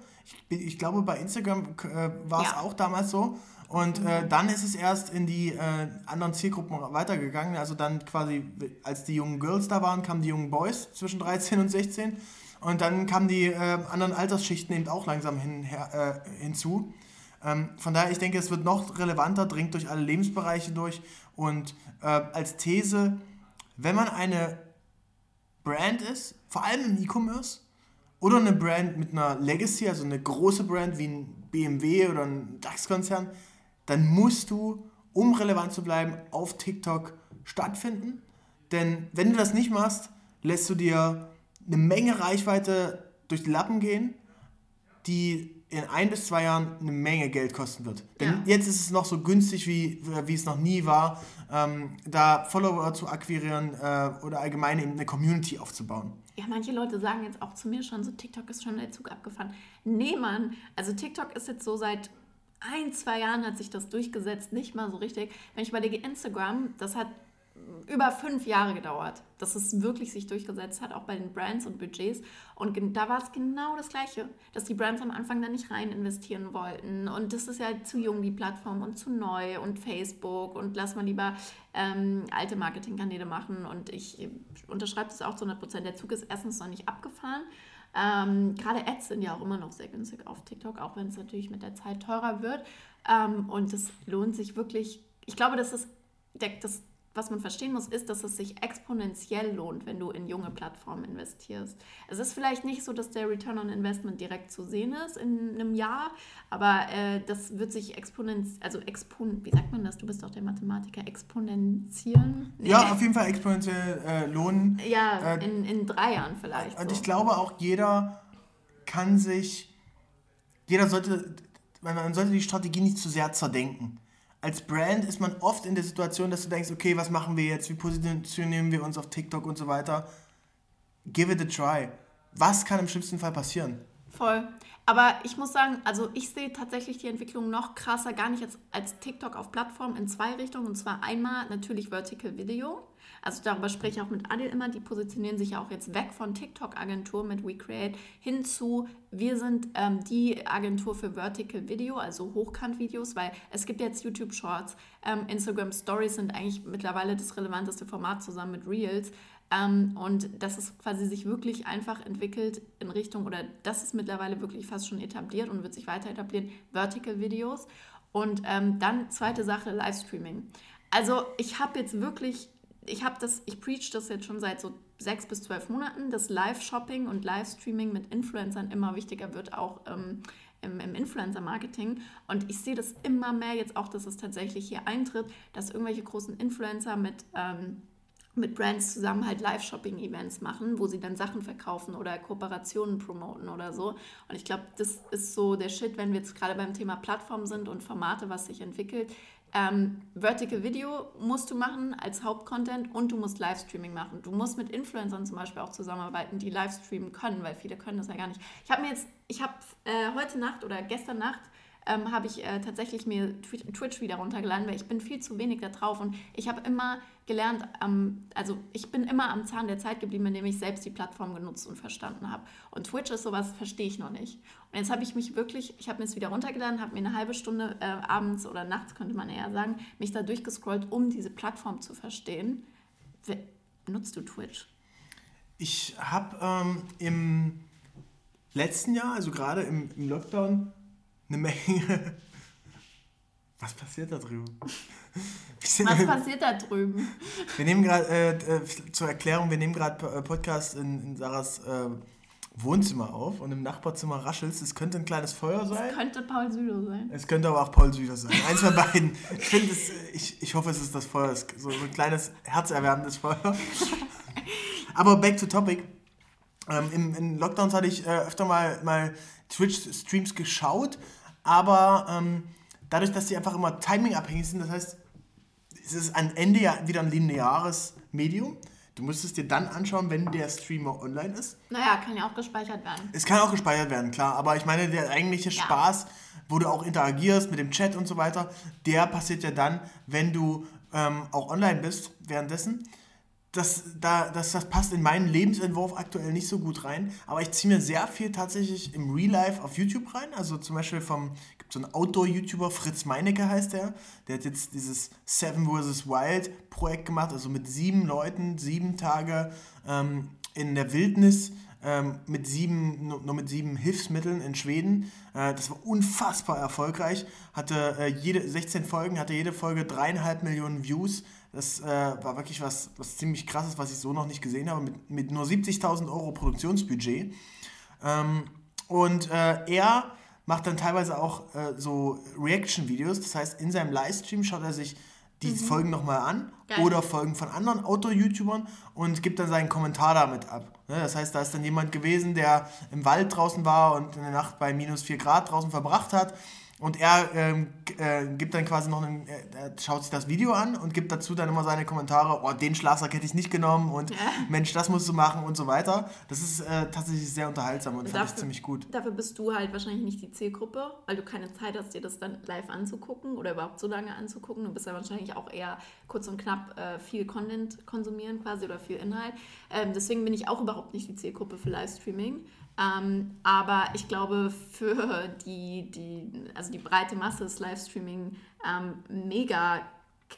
S3: Ich, ich glaube, bei Instagram äh, war es ja. auch damals so. Und äh, dann ist es erst in die äh, anderen Zielgruppen weitergegangen. Also dann quasi, als die jungen Girls da waren, kamen die jungen Boys zwischen 13 und 16. Und dann kamen die äh, anderen Altersschichten eben auch langsam hin, her, äh, hinzu. Ähm, von daher, ich denke, es wird noch relevanter, dringt durch alle Lebensbereiche durch. Und äh, als These, wenn man eine Brand ist, vor allem im E-Commerce, oder eine Brand mit einer Legacy, also eine große Brand wie ein BMW oder ein DAX-Konzern, dann musst du, um relevant zu bleiben, auf TikTok stattfinden. Denn wenn du das nicht machst, lässt du dir eine Menge Reichweite durch die Lappen gehen, die in ein bis zwei Jahren eine Menge Geld kosten wird. Denn ja. jetzt ist es noch so günstig, wie, wie es noch nie war, ähm, da Follower zu akquirieren äh, oder allgemein eben eine Community aufzubauen.
S2: Ja, manche Leute sagen jetzt auch zu mir schon, so TikTok ist schon der Zug abgefahren. Nee, Mann, also TikTok ist jetzt so seit ein, zwei Jahren hat sich das durchgesetzt, nicht mal so richtig. Wenn ich überlege, Instagram, das hat über fünf Jahre gedauert, dass es wirklich sich durchgesetzt hat, auch bei den Brands und Budgets. Und da war es genau das Gleiche, dass die Brands am Anfang da nicht rein investieren wollten. Und das ist ja zu jung, die Plattform, und zu neu und Facebook und lass mal lieber ähm, alte Marketingkanäle machen. Und ich unterschreibe das auch zu 100 Prozent. Der Zug ist erstens noch nicht abgefahren. Ähm, Gerade Ads sind ja auch immer noch sehr günstig auf TikTok, auch wenn es natürlich mit der Zeit teurer wird. Ähm, und es lohnt sich wirklich. Ich glaube, das ist der, das was man verstehen muss, ist, dass es sich exponentiell lohnt, wenn du in junge Plattformen investierst. Es ist vielleicht nicht so, dass der Return on Investment direkt zu sehen ist in einem Jahr, aber äh, das wird sich exponentiell, also expon, wie sagt man das? Du bist doch der Mathematiker, exponentieren?
S3: Nee. Ja, auf jeden Fall exponentiell äh, lohnen.
S2: Ja, äh, in, in drei Jahren vielleicht.
S3: Und so. ich glaube auch, jeder kann sich, jeder sollte, man sollte die Strategie nicht zu sehr zerdenken als Brand ist man oft in der Situation, dass du denkst, okay, was machen wir jetzt? Wie positionieren wir uns auf TikTok und so weiter? Give it a try. Was kann im schlimmsten Fall passieren?
S2: Voll. Aber ich muss sagen, also ich sehe tatsächlich die Entwicklung noch krasser, gar nicht als, als TikTok auf Plattform in zwei Richtungen. Und zwar einmal natürlich Vertical Video. Also darüber spreche ich auch mit Adil immer, die positionieren sich ja auch jetzt weg von TikTok-Agentur mit WeCreate hin zu, wir sind ähm, die Agentur für Vertical Video, also Hochkant-Videos, weil es gibt jetzt YouTube Shorts, ähm, Instagram Stories sind eigentlich mittlerweile das relevanteste Format zusammen mit Reels. Ähm, und dass es quasi sich wirklich einfach entwickelt in Richtung, oder das ist mittlerweile wirklich fast schon etabliert und wird sich weiter etablieren, Vertical Videos. Und ähm, dann zweite Sache, Livestreaming. Also ich habe jetzt wirklich ich habe das, ich preach das jetzt schon seit so sechs bis zwölf Monaten, dass Live-Shopping und Livestreaming mit Influencern immer wichtiger wird, auch ähm, im, im Influencer-Marketing. Und ich sehe das immer mehr jetzt auch, dass es tatsächlich hier eintritt, dass irgendwelche großen Influencer mit, ähm, mit Brands zusammen halt Live-Shopping-Events machen, wo sie dann Sachen verkaufen oder Kooperationen promoten oder so. Und ich glaube, das ist so der Shit, wenn wir jetzt gerade beim Thema Plattform sind und Formate, was sich entwickelt ähm, Vertical Video musst du machen als Hauptcontent und du musst Livestreaming machen. Du musst mit Influencern zum Beispiel auch zusammenarbeiten, die Livestreamen können, weil viele können das ja gar nicht. Ich habe mir jetzt, ich habe äh, heute Nacht oder gestern Nacht ähm, habe ich äh, tatsächlich mir Twitch wieder runtergeladen, weil ich bin viel zu wenig da drauf und ich habe immer gelernt, ähm, also ich bin immer am Zahn der Zeit geblieben, indem ich selbst die Plattform genutzt und verstanden habe. Und Twitch ist sowas, verstehe ich noch nicht. Und jetzt habe ich mich wirklich, ich habe mir es wieder runtergeladen, habe mir eine halbe Stunde äh, abends oder nachts, könnte man eher sagen, mich da durchgescrollt, um diese Plattform zu verstehen. Wie, nutzt du Twitch?
S3: Ich habe ähm, im letzten Jahr, also gerade im, im Lockdown, eine Menge. Was passiert da drüben?
S2: Was passiert da drüben?
S3: Wir nehmen gerade, äh, äh, zur Erklärung, wir nehmen gerade äh, Podcast in, in Sarahs äh, Wohnzimmer auf und im Nachbarzimmer raschelt es. könnte ein kleines Feuer sein.
S2: Es könnte Paul Südo sein.
S3: Es könnte aber auch Paul Südo sein. Eins von beiden. Ich, find, es, ich, ich hoffe, es ist das Feuer. So ein kleines, herzerwärmendes Feuer. aber back to topic. Ähm, im, in Lockdowns hatte ich äh, öfter mal, mal Twitch-Streams geschaut, aber ähm, dadurch, dass sie einfach immer timingabhängig sind, das heißt, es ist am Ende ja wieder ein lineares Medium. Du müsstest dir dann anschauen, wenn der Streamer online ist.
S2: Naja, kann ja auch gespeichert werden.
S3: Es kann auch gespeichert werden, klar. Aber ich meine, der eigentliche ja. Spaß, wo du auch interagierst mit dem Chat und so weiter, der passiert ja dann, wenn du ähm, auch online bist währenddessen das, da, das, das passt in meinen Lebensentwurf aktuell nicht so gut rein. Aber ich ziehe mir sehr viel tatsächlich im Real Life auf YouTube rein. Also zum Beispiel vom, gibt so einen Outdoor-YouTuber, Fritz Meinecke heißt der. Der hat jetzt dieses Seven vs. Wild Projekt gemacht, also mit sieben Leuten, sieben Tage ähm, in der Wildnis. Ähm, mit sieben, nur mit sieben Hilfsmitteln in Schweden. Äh, das war unfassbar erfolgreich. Hatte äh, jede 16 Folgen, hatte jede Folge dreieinhalb Millionen Views. Das äh, war wirklich was, was ziemlich krasses, was ich so noch nicht gesehen habe, mit, mit nur 70.000 Euro Produktionsbudget. Ähm, und äh, er macht dann teilweise auch äh, so Reaction-Videos. Das heißt, in seinem Livestream schaut er sich die mhm. Folgen nochmal an Geil. oder Folgen von anderen Outdoor-YouTubern und gibt dann seinen Kommentar damit ab. Ne, das heißt, da ist dann jemand gewesen, der im Wald draußen war und in der Nacht bei minus 4 Grad draußen verbracht hat Und er ähm, äh, gibt dann quasi noch einen, er schaut sich das Video an und gibt dazu dann immer seine Kommentare, oh, den Schlafsack hätte ich nicht genommen und ja. Mensch, das musst du machen und so weiter. Das ist äh, tatsächlich sehr unterhaltsam und, und fand ich ziemlich gut.
S2: Dafür bist du halt wahrscheinlich nicht die Zielgruppe, weil du keine Zeit hast, dir das dann live anzugucken oder überhaupt so lange anzugucken. Du bist ja wahrscheinlich auch eher kurz und knapp äh, viel Content konsumieren quasi oder viel Inhalt. Ähm, deswegen bin ich auch überhaupt nicht die Zielgruppe für Livestreaming. Ähm, aber ich glaube, für die, die, also die breite Masse ist Livestreaming ähm, mega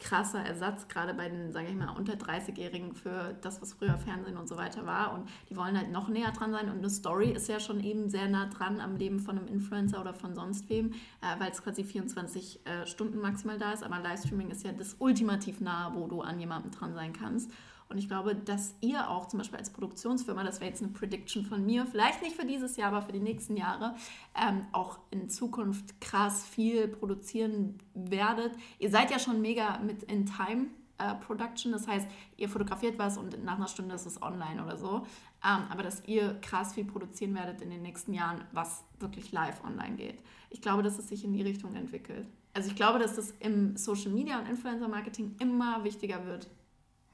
S2: krasser Ersatz, gerade bei den, sage ich mal, unter 30-Jährigen für das, was früher Fernsehen und so weiter war. Und die wollen halt noch näher dran sein. Und eine Story ist ja schon eben sehr nah dran am Leben von einem Influencer oder von sonst wem, äh, weil es quasi 24 äh, Stunden maximal da ist. Aber Livestreaming ist ja das ultimativ nahe, wo du an jemandem dran sein kannst. Und ich glaube, dass ihr auch zum Beispiel als Produktionsfirma, das wäre jetzt eine Prediction von mir, vielleicht nicht für dieses Jahr, aber für die nächsten Jahre, ähm, auch in Zukunft krass viel produzieren werdet. Ihr seid ja schon mega mit in Time. Äh, Production, das heißt, ihr fotografiert was und nach einer Stunde ist es online oder so. Ähm, aber dass ihr krass viel produzieren werdet in den nächsten Jahren, was wirklich live online geht. Ich glaube, dass es sich in die Richtung entwickelt. Also ich glaube, dass das im Social Media und Influencer Marketing immer wichtiger wird.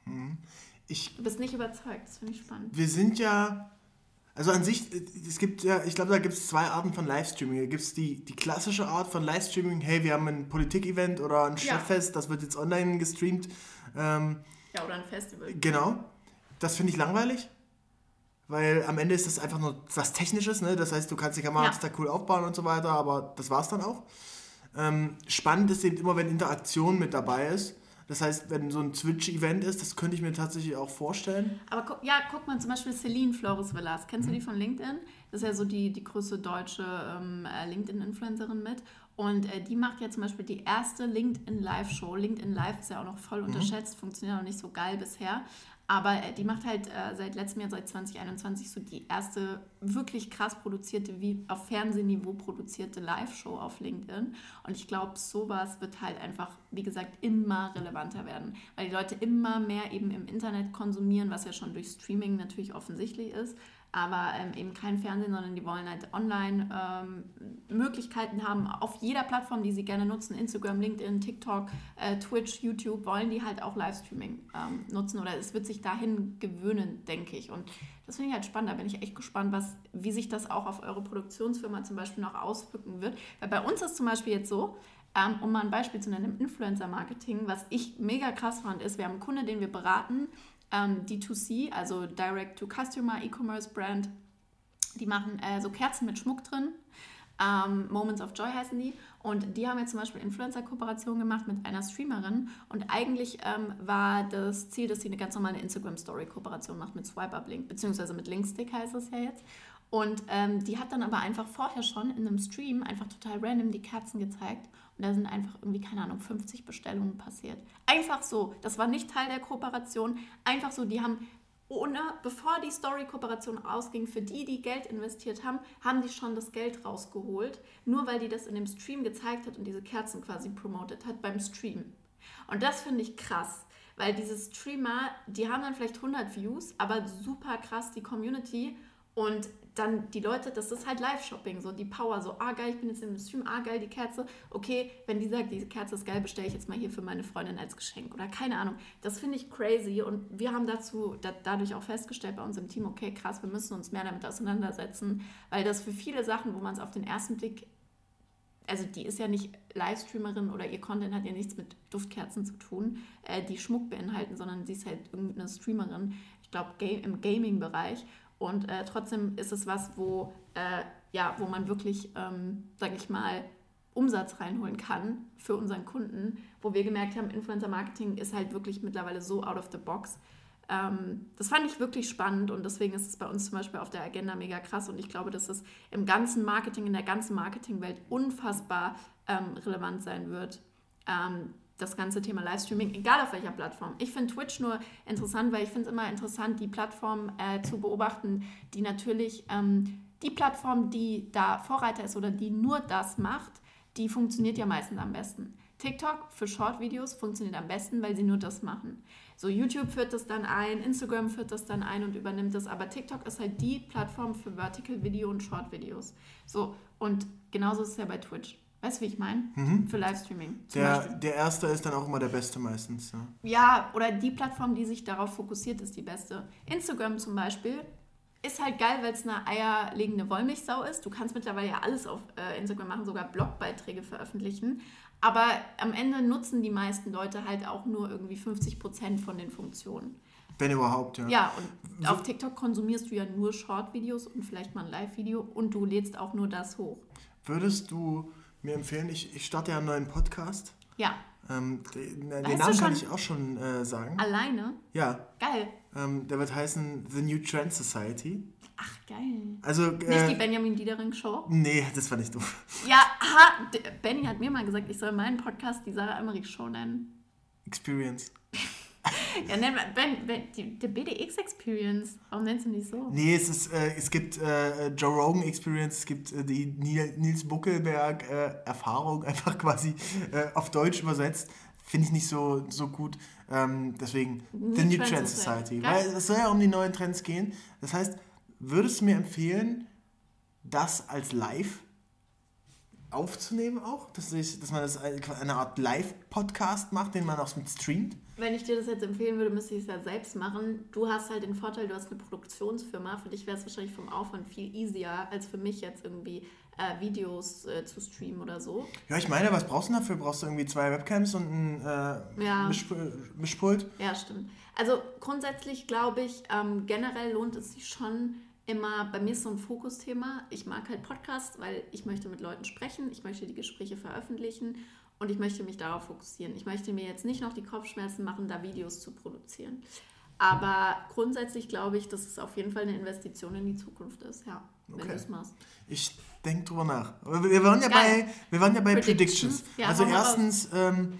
S3: Mhm.
S2: Ich, du bist nicht überzeugt, das finde ich spannend.
S3: Wir sind ja, also an sich, es gibt ja, ich glaube, da gibt es zwei Arten von Livestreaming. Da gibt es die, die klassische Art von Livestreaming, hey, wir haben ein Politik-Event oder ein Stadtfest, ja. das wird jetzt online gestreamt. Ähm,
S2: ja, oder ein Festival.
S3: Genau. Das finde ich langweilig. Weil am Ende ist das einfach nur was Technisches, ne? Das heißt, du kannst die Kamera ja. da cool aufbauen und so weiter, aber das war es dann auch. Ähm, spannend ist eben immer, wenn Interaktion mit dabei ist. Das heißt, wenn so ein Twitch-Event ist, das könnte ich mir tatsächlich auch vorstellen.
S2: Aber gu ja, guck mal zum Beispiel Celine Flores Villas. Kennst mhm. du die von LinkedIn? Das ist ja so die, die größte deutsche ähm, äh, LinkedIn-Influencerin mit. Und äh, die macht ja zum Beispiel die erste LinkedIn Live-Show. LinkedIn Live ist ja auch noch voll mhm. unterschätzt, funktioniert auch nicht so geil bisher. Aber äh, die macht halt äh, seit letztem Jahr, seit 2021, so die erste wirklich krass produzierte, wie auf Fernsehniveau produzierte Live-Show auf LinkedIn. Und ich glaube, sowas wird halt einfach, wie gesagt, immer relevanter werden, weil die Leute immer mehr eben im Internet konsumieren, was ja schon durch Streaming natürlich offensichtlich ist aber ähm, eben kein Fernsehen, sondern die wollen halt online ähm, Möglichkeiten haben, auf jeder Plattform, die sie gerne nutzen, Instagram, LinkedIn, TikTok, äh, Twitch, YouTube, wollen die halt auch Livestreaming ähm, nutzen oder es wird sich dahin gewöhnen, denke ich. Und das finde ich halt spannend, da bin ich echt gespannt, was, wie sich das auch auf eure Produktionsfirma zum Beispiel noch auswirken wird. Weil bei uns ist zum Beispiel jetzt so, ähm, um mal ein Beispiel zu nennen, im Influencer-Marketing, was ich mega krass fand, ist, wir haben einen Kunde, den wir beraten, ähm, D2C, also Direct-to-Customer E-Commerce Brand. Die machen äh, so Kerzen mit Schmuck drin. Ähm, Moments of Joy heißen die. Und die haben jetzt zum Beispiel Influencer-Kooperation gemacht mit einer Streamerin. Und eigentlich ähm, war das Ziel, dass sie eine ganz normale Instagram-Story-Kooperation macht mit Swipe-Up-Link, beziehungsweise mit Linkstick heißt es ja jetzt. Und ähm, die hat dann aber einfach vorher schon in einem Stream einfach total random die Kerzen gezeigt. Und da sind einfach irgendwie, keine Ahnung, 50 Bestellungen passiert. Einfach so. Das war nicht Teil der Kooperation. Einfach so, die haben ohne, bevor die Story-Kooperation ausging, für die, die Geld investiert haben, haben die schon das Geld rausgeholt, nur weil die das in dem Stream gezeigt hat und diese Kerzen quasi promotet hat beim Stream. Und das finde ich krass, weil diese Streamer, die haben dann vielleicht 100 Views, aber super krass die Community und dann die Leute, das ist halt Live-Shopping, so die Power, so, ah geil, ich bin jetzt im Stream, ah geil, die Kerze, okay, wenn die sagt, diese Kerze ist geil, bestelle ich jetzt mal hier für meine Freundin als Geschenk oder keine Ahnung. Das finde ich crazy und wir haben dazu da, dadurch auch festgestellt bei uns im Team, okay, krass, wir müssen uns mehr damit auseinandersetzen, weil das für viele Sachen, wo man es auf den ersten Blick also die ist ja nicht Livestreamerin oder ihr Content hat ja nichts mit Duftkerzen zu tun, äh, die Schmuck beinhalten, sondern sie ist halt irgendeine Streamerin, ich glaube im Gaming-Bereich. Und äh, trotzdem ist es was, wo, äh, ja, wo man wirklich, ähm, sage ich mal, Umsatz reinholen kann für unseren Kunden, wo wir gemerkt haben, Influencer Marketing ist halt wirklich mittlerweile so out of the box. Ähm, das fand ich wirklich spannend und deswegen ist es bei uns zum Beispiel auf der Agenda mega krass und ich glaube, dass es im ganzen Marketing, in der ganzen Marketingwelt unfassbar ähm, relevant sein wird. Ähm, das ganze Thema Livestreaming, egal auf welcher Plattform. Ich finde Twitch nur interessant, weil ich finde es immer interessant, die Plattform äh, zu beobachten, die natürlich, ähm, die Plattform, die da Vorreiter ist oder die nur das macht, die funktioniert ja meistens am besten. TikTok für Short-Videos funktioniert am besten, weil sie nur das machen. So YouTube führt das dann ein, Instagram führt das dann ein und übernimmt das, aber TikTok ist halt die Plattform für Vertical Video und Short-Videos. So, und genauso ist es ja bei Twitch. Weißt du, wie ich meine? Mhm. Für Livestreaming.
S3: Der, der erste ist dann auch immer der beste meistens. Ja.
S2: ja, oder die Plattform, die sich darauf fokussiert, ist die beste. Instagram zum Beispiel ist halt geil, weil es eine eierlegende Wollmilchsau ist. Du kannst mittlerweile ja alles auf äh, Instagram machen, sogar Blogbeiträge veröffentlichen. Aber am Ende nutzen die meisten Leute halt auch nur irgendwie 50% von den Funktionen.
S3: Wenn überhaupt, ja.
S2: Ja, und so. auf TikTok konsumierst du ja nur Short-Videos und vielleicht mal ein Live-Video und du lädst auch nur das hoch.
S3: Würdest du mir empfehlen, ich, ich starte ja einen neuen Podcast.
S2: Ja.
S3: Ähm, den, den Namen kann ich auch schon äh, sagen.
S2: Alleine?
S3: Ja.
S2: Geil.
S3: Ähm, der wird heißen The New Trend Society.
S2: Ach, geil.
S3: Also,
S2: äh, nicht die Benjamin Diedering Show?
S3: Nee, das war nicht doof.
S2: Ja, ha, Benny hat mir mal gesagt, ich soll meinen Podcast die Sarah Emmerich Show nennen.
S3: Experience.
S2: ja, nenn mal, ben, ben, die, die BDX Experience. Warum nennst du die so?
S3: Nee, es, ist, äh, es gibt äh, Joe Rogan Experience, es gibt äh, die Nils Buckelberg äh, Erfahrung, einfach quasi äh, auf Deutsch übersetzt. Finde ich nicht so, so gut. Ähm, deswegen New The New Trend, Trend Society. Weil es soll ja um die neuen Trends gehen. Das heißt, würdest du mir empfehlen, das als Live aufzunehmen auch? Dass, ich, dass man das eine Art Live-Podcast macht, den man auch streamt?
S2: Wenn ich dir das jetzt empfehlen würde, müsste ich es ja selbst machen. Du hast halt den Vorteil, du hast eine Produktionsfirma. Für dich wäre es wahrscheinlich vom Aufwand viel easier, als für mich jetzt irgendwie äh, Videos äh, zu streamen oder so.
S3: Ja, ich meine, was brauchst du dafür? Brauchst du irgendwie zwei Webcams und ein äh, ja. Mischp Mischpult?
S2: Ja, stimmt. Also grundsätzlich glaube ich, ähm, generell lohnt es sich schon immer, bei mir ist so ein Fokusthema. Ich mag halt Podcasts, weil ich möchte mit Leuten sprechen, ich möchte die Gespräche veröffentlichen und ich möchte mich darauf fokussieren. Ich möchte mir jetzt nicht noch die Kopfschmerzen machen, da Videos zu produzieren. Aber grundsätzlich glaube ich, dass es auf jeden Fall eine Investition in die Zukunft ist, ja, wenn okay. du es machst.
S3: Ich denke drüber nach. Wir waren ja Geil. bei, wir waren ja bei Predictions. Predictions. Ja, also erstens, ähm,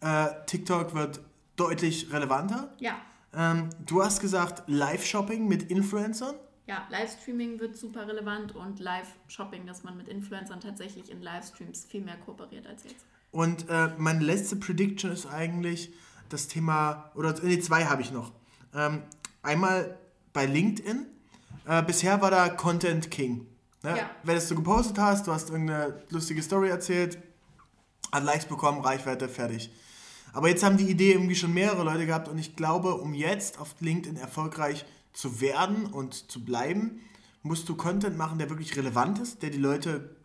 S3: äh, TikTok wird deutlich relevanter.
S2: Ja.
S3: Ähm, du hast gesagt, Live-Shopping mit Influencern.
S2: Ja, Livestreaming wird super relevant und Live-Shopping, dass man mit Influencern tatsächlich in Livestreams viel mehr kooperiert als jetzt.
S3: Und äh, meine letzte Prediction ist eigentlich das Thema, oder nee, zwei habe ich noch. Ähm, einmal bei LinkedIn. Äh, bisher war da Content King. Ne? Ja. Wenn du gepostet hast, du hast irgendeine lustige Story erzählt, hat Likes bekommen, Reichweite, fertig. Aber jetzt haben die Idee irgendwie schon mehrere Leute gehabt und ich glaube, um jetzt auf LinkedIn erfolgreich zu werden und zu bleiben, musst du Content machen, der wirklich relevant ist, der die Leute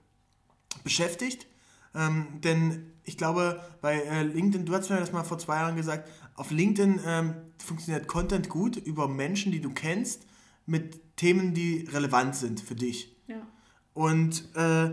S3: beschäftigt. Ähm, denn ich glaube, bei äh, LinkedIn, du hast mir das mal vor zwei Jahren gesagt, auf LinkedIn ähm, funktioniert Content gut über Menschen, die du kennst, mit Themen, die relevant sind für dich.
S2: Ja.
S3: Und äh,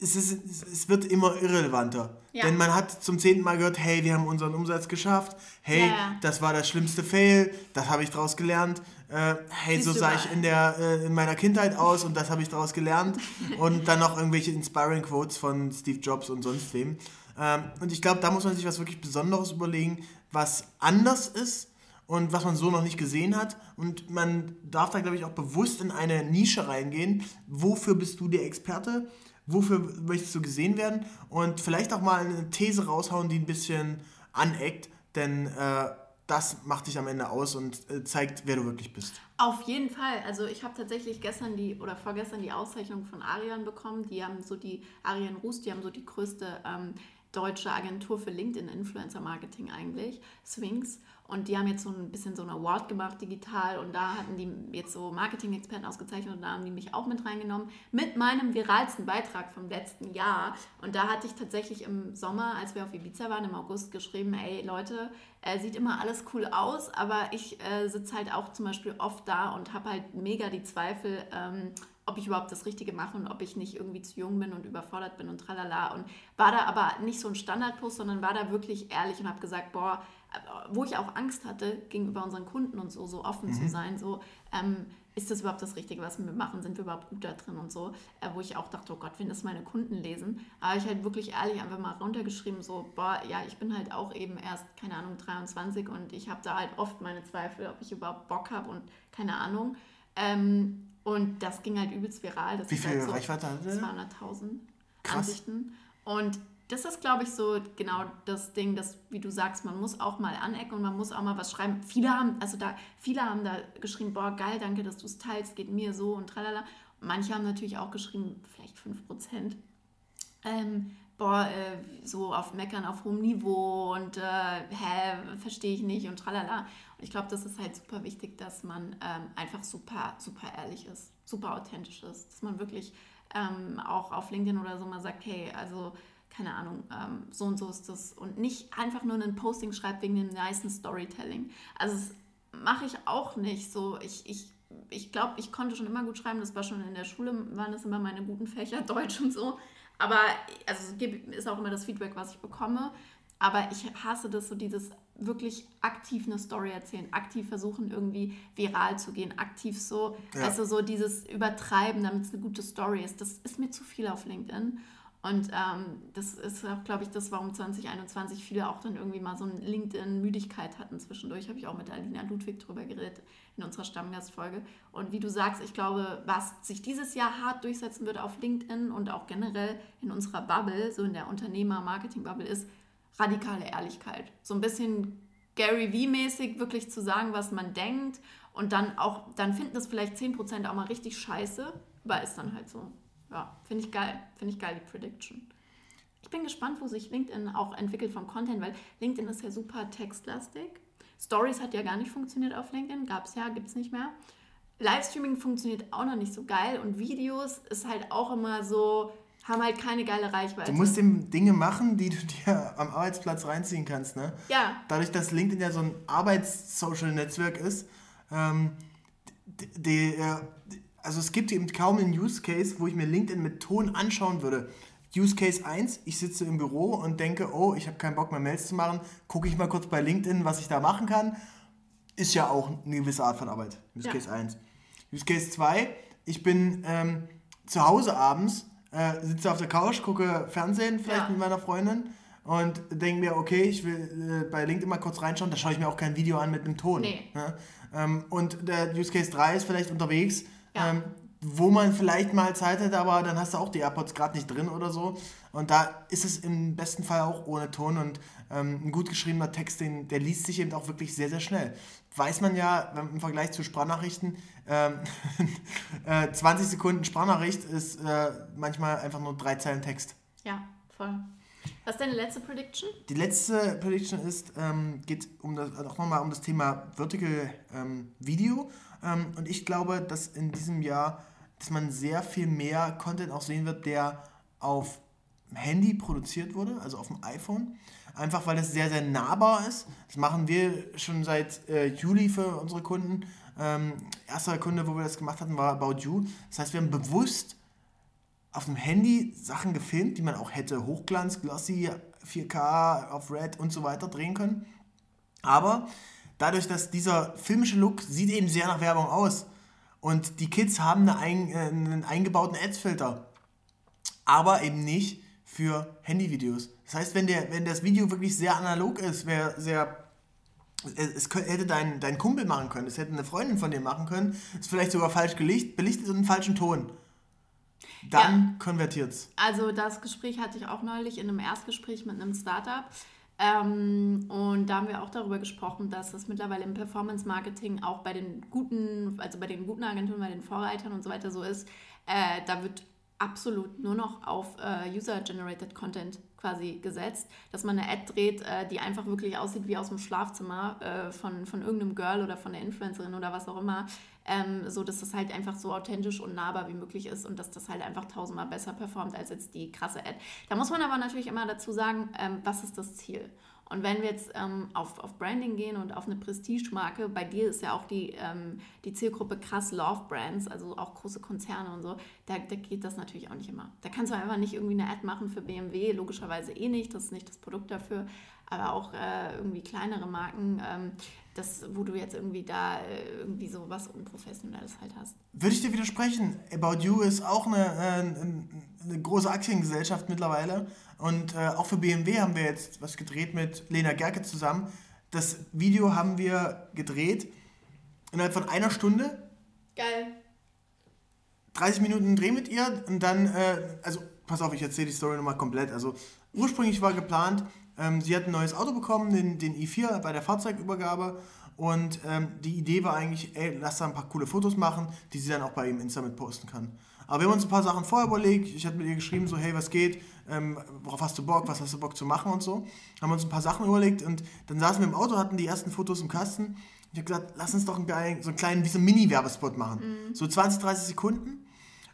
S3: es, ist, es wird immer irrelevanter. Ja. Denn man hat zum zehnten Mal gehört, hey, wir haben unseren Umsatz geschafft. Hey, ja. das war das schlimmste Fail. Das habe ich daraus gelernt. Äh, hey, Siehst so sah ich in, der, äh, in meiner Kindheit aus und das habe ich daraus gelernt. und dann noch irgendwelche Inspiring Quotes von Steve Jobs und sonst wem. Ähm, und ich glaube, da muss man sich was wirklich Besonderes überlegen, was anders ist und was man so noch nicht gesehen hat. Und man darf da, glaube ich, auch bewusst in eine Nische reingehen. Wofür bist du der Experte? wofür möchtest du gesehen werden und vielleicht auch mal eine These raushauen, die ein bisschen aneckt, denn äh, das macht dich am Ende aus und äh, zeigt, wer du wirklich bist.
S2: Auf jeden Fall. Also ich habe tatsächlich gestern die oder vorgestern die Auszeichnung von Arian bekommen. Die haben so die Arian Rus, die haben so die größte ähm, deutsche Agentur für LinkedIn Influencer Marketing eigentlich, Sphinx. Und die haben jetzt so ein bisschen so ein Award gemacht, digital. Und da hatten die jetzt so Marketing-Experten ausgezeichnet und da haben die mich auch mit reingenommen. Mit meinem viralsten Beitrag vom letzten Jahr. Und da hatte ich tatsächlich im Sommer, als wir auf Ibiza waren, im August geschrieben, ey Leute, äh, sieht immer alles cool aus, aber ich äh, sitze halt auch zum Beispiel oft da und habe halt mega die Zweifel, ähm, ob ich überhaupt das Richtige mache und ob ich nicht irgendwie zu jung bin und überfordert bin und tralala. Und war da aber nicht so ein Standardpost, sondern war da wirklich ehrlich und habe gesagt, boah, wo ich auch Angst hatte, gegenüber unseren Kunden und so, so offen mhm. zu sein, so, ähm, ist das überhaupt das Richtige, was wir machen? Sind wir überhaupt gut da drin und so? Äh, wo ich auch dachte, oh Gott, wenn das meine Kunden lesen. Aber ich halt wirklich ehrlich einfach mal runtergeschrieben, so, boah, ja, ich bin halt auch eben erst, keine Ahnung, 23 und ich habe da halt oft meine Zweifel, ob ich überhaupt Bock habe und keine Ahnung. Ähm, und das ging halt übelst viral. Das
S3: Wie viel
S2: halt
S3: so Reichweite hatte?
S2: 200.000 Ansichten. Und das ist, glaube ich, so genau das Ding, dass, wie du sagst, man muss auch mal anecken und man muss auch mal was schreiben. Viele haben, also da, viele haben da geschrieben, boah, geil, danke, dass du es teilst, geht mir so und tralala. Manche haben natürlich auch geschrieben, vielleicht 5%. Ähm, boah, äh, so auf Meckern auf hohem Niveau und äh, hä, verstehe ich nicht und tralala. Und ich glaube, das ist halt super wichtig, dass man ähm, einfach super, super ehrlich ist, super authentisch ist, dass man wirklich ähm, auch auf LinkedIn oder so mal sagt, hey, also keine Ahnung, ähm, so und so ist das und nicht einfach nur ein Posting schreibt wegen dem nice Storytelling. Also das mache ich auch nicht so. Ich, ich ich glaube, ich konnte schon immer gut schreiben. Das war schon in der Schule, waren das immer meine guten Fächer, Deutsch und so. Aber also es ist auch immer das Feedback, was ich bekomme. Aber ich hasse das, so dieses wirklich aktiv eine Story erzählen, aktiv versuchen, irgendwie viral zu gehen, aktiv so, ja. also so dieses Übertreiben, damit es eine gute Story ist. Das ist mir zu viel auf LinkedIn. Und ähm, das ist auch, glaube ich, das, warum 2021 viele auch dann irgendwie mal so eine LinkedIn-Müdigkeit hatten zwischendurch. Habe ich auch mit Alina Ludwig drüber geredet in unserer Stammgastfolge. Und wie du sagst, ich glaube, was sich dieses Jahr hart durchsetzen wird auf LinkedIn und auch generell in unserer Bubble, so in der Unternehmer-Marketing-Bubble, ist radikale Ehrlichkeit. So ein bisschen Gary V-mäßig wirklich zu sagen, was man denkt. Und dann auch, dann finden das vielleicht 10% auch mal richtig scheiße, aber ist dann halt so. Ja, finde ich geil. Finde ich geil, die Prediction. Ich bin gespannt, wo sich LinkedIn auch entwickelt vom Content, weil LinkedIn ist ja super textlastig. Stories hat ja gar nicht funktioniert auf LinkedIn, gab es ja, gibt es nicht mehr. Livestreaming funktioniert auch noch nicht so geil und Videos ist halt auch immer so, haben halt keine geile Reichweite.
S3: Du musst eben Dinge machen, die du dir am Arbeitsplatz reinziehen kannst, ne?
S2: Ja.
S3: Dadurch, dass LinkedIn ja so ein Arbeits-Social-Netzwerk ist, ähm, die, die, also es gibt eben kaum einen Use Case, wo ich mir LinkedIn mit Ton anschauen würde. Use Case 1, ich sitze im Büro und denke, oh, ich habe keinen Bock mehr Mails zu machen, gucke ich mal kurz bei LinkedIn, was ich da machen kann. Ist ja auch eine gewisse Art von Arbeit. Use ja. Case 1. Use Case 2, ich bin ähm, zu Hause abends, äh, sitze auf der Couch, gucke Fernsehen vielleicht ja. mit meiner Freundin und denke mir, okay, ich will äh, bei LinkedIn mal kurz reinschauen, da schaue ich mir auch kein Video an mit einem Ton. Nee. Ja? Ähm, und der Use Case 3 ist vielleicht unterwegs, ja. Ähm, wo man vielleicht mal Zeit hätte, aber dann hast du auch die AirPods gerade nicht drin oder so. Und da ist es im besten Fall auch ohne Ton und ähm, ein gut geschriebener Text, den, der liest sich eben auch wirklich sehr, sehr schnell. Weiß man ja im Vergleich zu Sprachnachrichten, ähm, äh, 20 Sekunden Sprachnachricht ist äh, manchmal einfach nur drei Zeilen Text.
S2: Ja, voll. Was ist deine letzte Prediction?
S3: Die letzte Prediction ist, ähm, geht um das, auch nochmal um das Thema Vertical ähm, Video. Ähm, und ich glaube, dass in diesem Jahr, dass man sehr viel mehr Content auch sehen wird, der auf Handy produziert wurde, also auf dem iPhone. Einfach weil es sehr, sehr nahbar ist. Das machen wir schon seit äh, Juli für unsere Kunden. Ähm, erster Kunde, wo wir das gemacht hatten, war About You. Das heißt, wir haben bewusst auf dem Handy Sachen gefilmt, die man auch hätte Hochglanz, Glossy, 4K, auf Red und so weiter drehen können. Aber dadurch, dass dieser filmische Look sieht eben sehr nach Werbung aus und die Kids haben eine ein, äh, einen eingebauten Ads-Filter, aber eben nicht für Handyvideos. Das heißt, wenn, der, wenn das Video wirklich sehr analog ist, wäre sehr es hätte dein, dein Kumpel machen können, es hätte eine Freundin von dir machen können, es ist vielleicht sogar falsch belichtet und einen falschen Ton. Dann ja. es.
S2: Also das Gespräch hatte ich auch neulich in einem Erstgespräch mit einem Startup. Ähm, und da haben wir auch darüber gesprochen, dass es mittlerweile im Performance-Marketing auch bei den guten, also bei den guten Agenturen, bei den Vorreitern und so weiter so ist. Äh, da wird absolut nur noch auf äh, User-Generated Content quasi gesetzt, dass man eine Ad dreht, äh, die einfach wirklich aussieht wie aus dem Schlafzimmer äh, von, von irgendeinem Girl oder von der Influencerin oder was auch immer, ähm, so dass das halt einfach so authentisch und nahbar wie möglich ist und dass das halt einfach tausendmal besser performt als jetzt die krasse Ad. Da muss man aber natürlich immer dazu sagen, ähm, was ist das Ziel? Und wenn wir jetzt ähm, auf, auf Branding gehen und auf eine Prestige-Marke, bei dir ist ja auch die, ähm, die Zielgruppe krass Love-Brands, also auch große Konzerne und so, da, da geht das natürlich auch nicht immer. Da kannst du einfach nicht irgendwie eine Ad machen für BMW, logischerweise eh nicht, das ist nicht das Produkt dafür, aber auch äh, irgendwie kleinere Marken, ähm, das, wo du jetzt irgendwie da äh, irgendwie so was Unprofessionelles halt hast.
S3: Würde ich dir widersprechen. About You ist auch eine, äh, eine große Aktiengesellschaft mittlerweile und äh, auch für BMW haben wir jetzt was gedreht mit Lena Gerke zusammen. Das Video haben wir gedreht innerhalb von einer Stunde.
S2: Geil.
S3: 30 Minuten Dreh mit ihr und dann, äh, also pass auf, ich erzähle die Story nochmal komplett. Also ursprünglich war geplant, ähm, sie hat ein neues Auto bekommen, den, den i4 bei der Fahrzeugübergabe. Und ähm, die Idee war eigentlich, ey, lass da ein paar coole Fotos machen, die sie dann auch bei ihm Insta mit posten kann. Aber wir haben uns ein paar Sachen vorher überlegt. Ich hatte mit ihr geschrieben, so, hey, was geht? Ähm, worauf hast du Bock? Was hast du Bock zu machen und so. Haben uns ein paar Sachen überlegt und dann saßen wir im Auto, hatten die ersten Fotos im Kasten. Ich habe gesagt, lass uns doch einen, geilen, so einen kleinen, wie so einen Mini-Werbespot machen. Mhm. So 20, 30 Sekunden.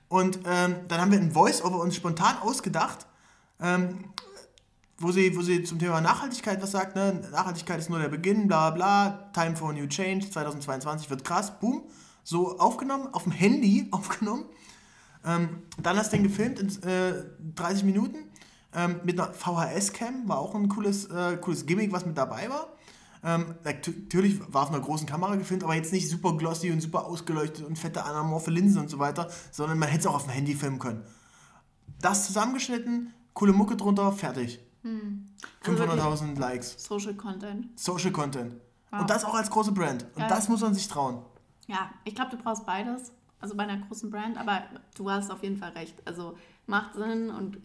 S3: Und ähm, dann haben wir ein Voice-Over uns spontan ausgedacht. Ähm, wo sie, wo sie zum Thema Nachhaltigkeit was sagt, ne? Nachhaltigkeit ist nur der Beginn, bla bla, Time for a New Change, 2022 wird krass, boom, so aufgenommen, auf dem Handy aufgenommen. Ähm, dann hast du den gefilmt in äh, 30 Minuten ähm, mit einer VHS-Cam, war auch ein cooles, äh, cooles Gimmick, was mit dabei war. Ähm, natürlich war auf einer großen Kamera gefilmt, aber jetzt nicht super glossy und super ausgeleuchtet und fette anamorphe Linsen und so weiter, sondern man hätte es auch auf dem Handy filmen können. Das zusammengeschnitten, coole Mucke drunter, fertig. Hm. Also 500.000 Likes.
S2: Social Content.
S3: Social Content. Wow. Und das auch als große Brand. Und ja. das muss man sich trauen.
S2: Ja, ich glaube, du brauchst beides. Also bei einer großen Brand, aber du hast auf jeden Fall recht. Also macht Sinn und uh,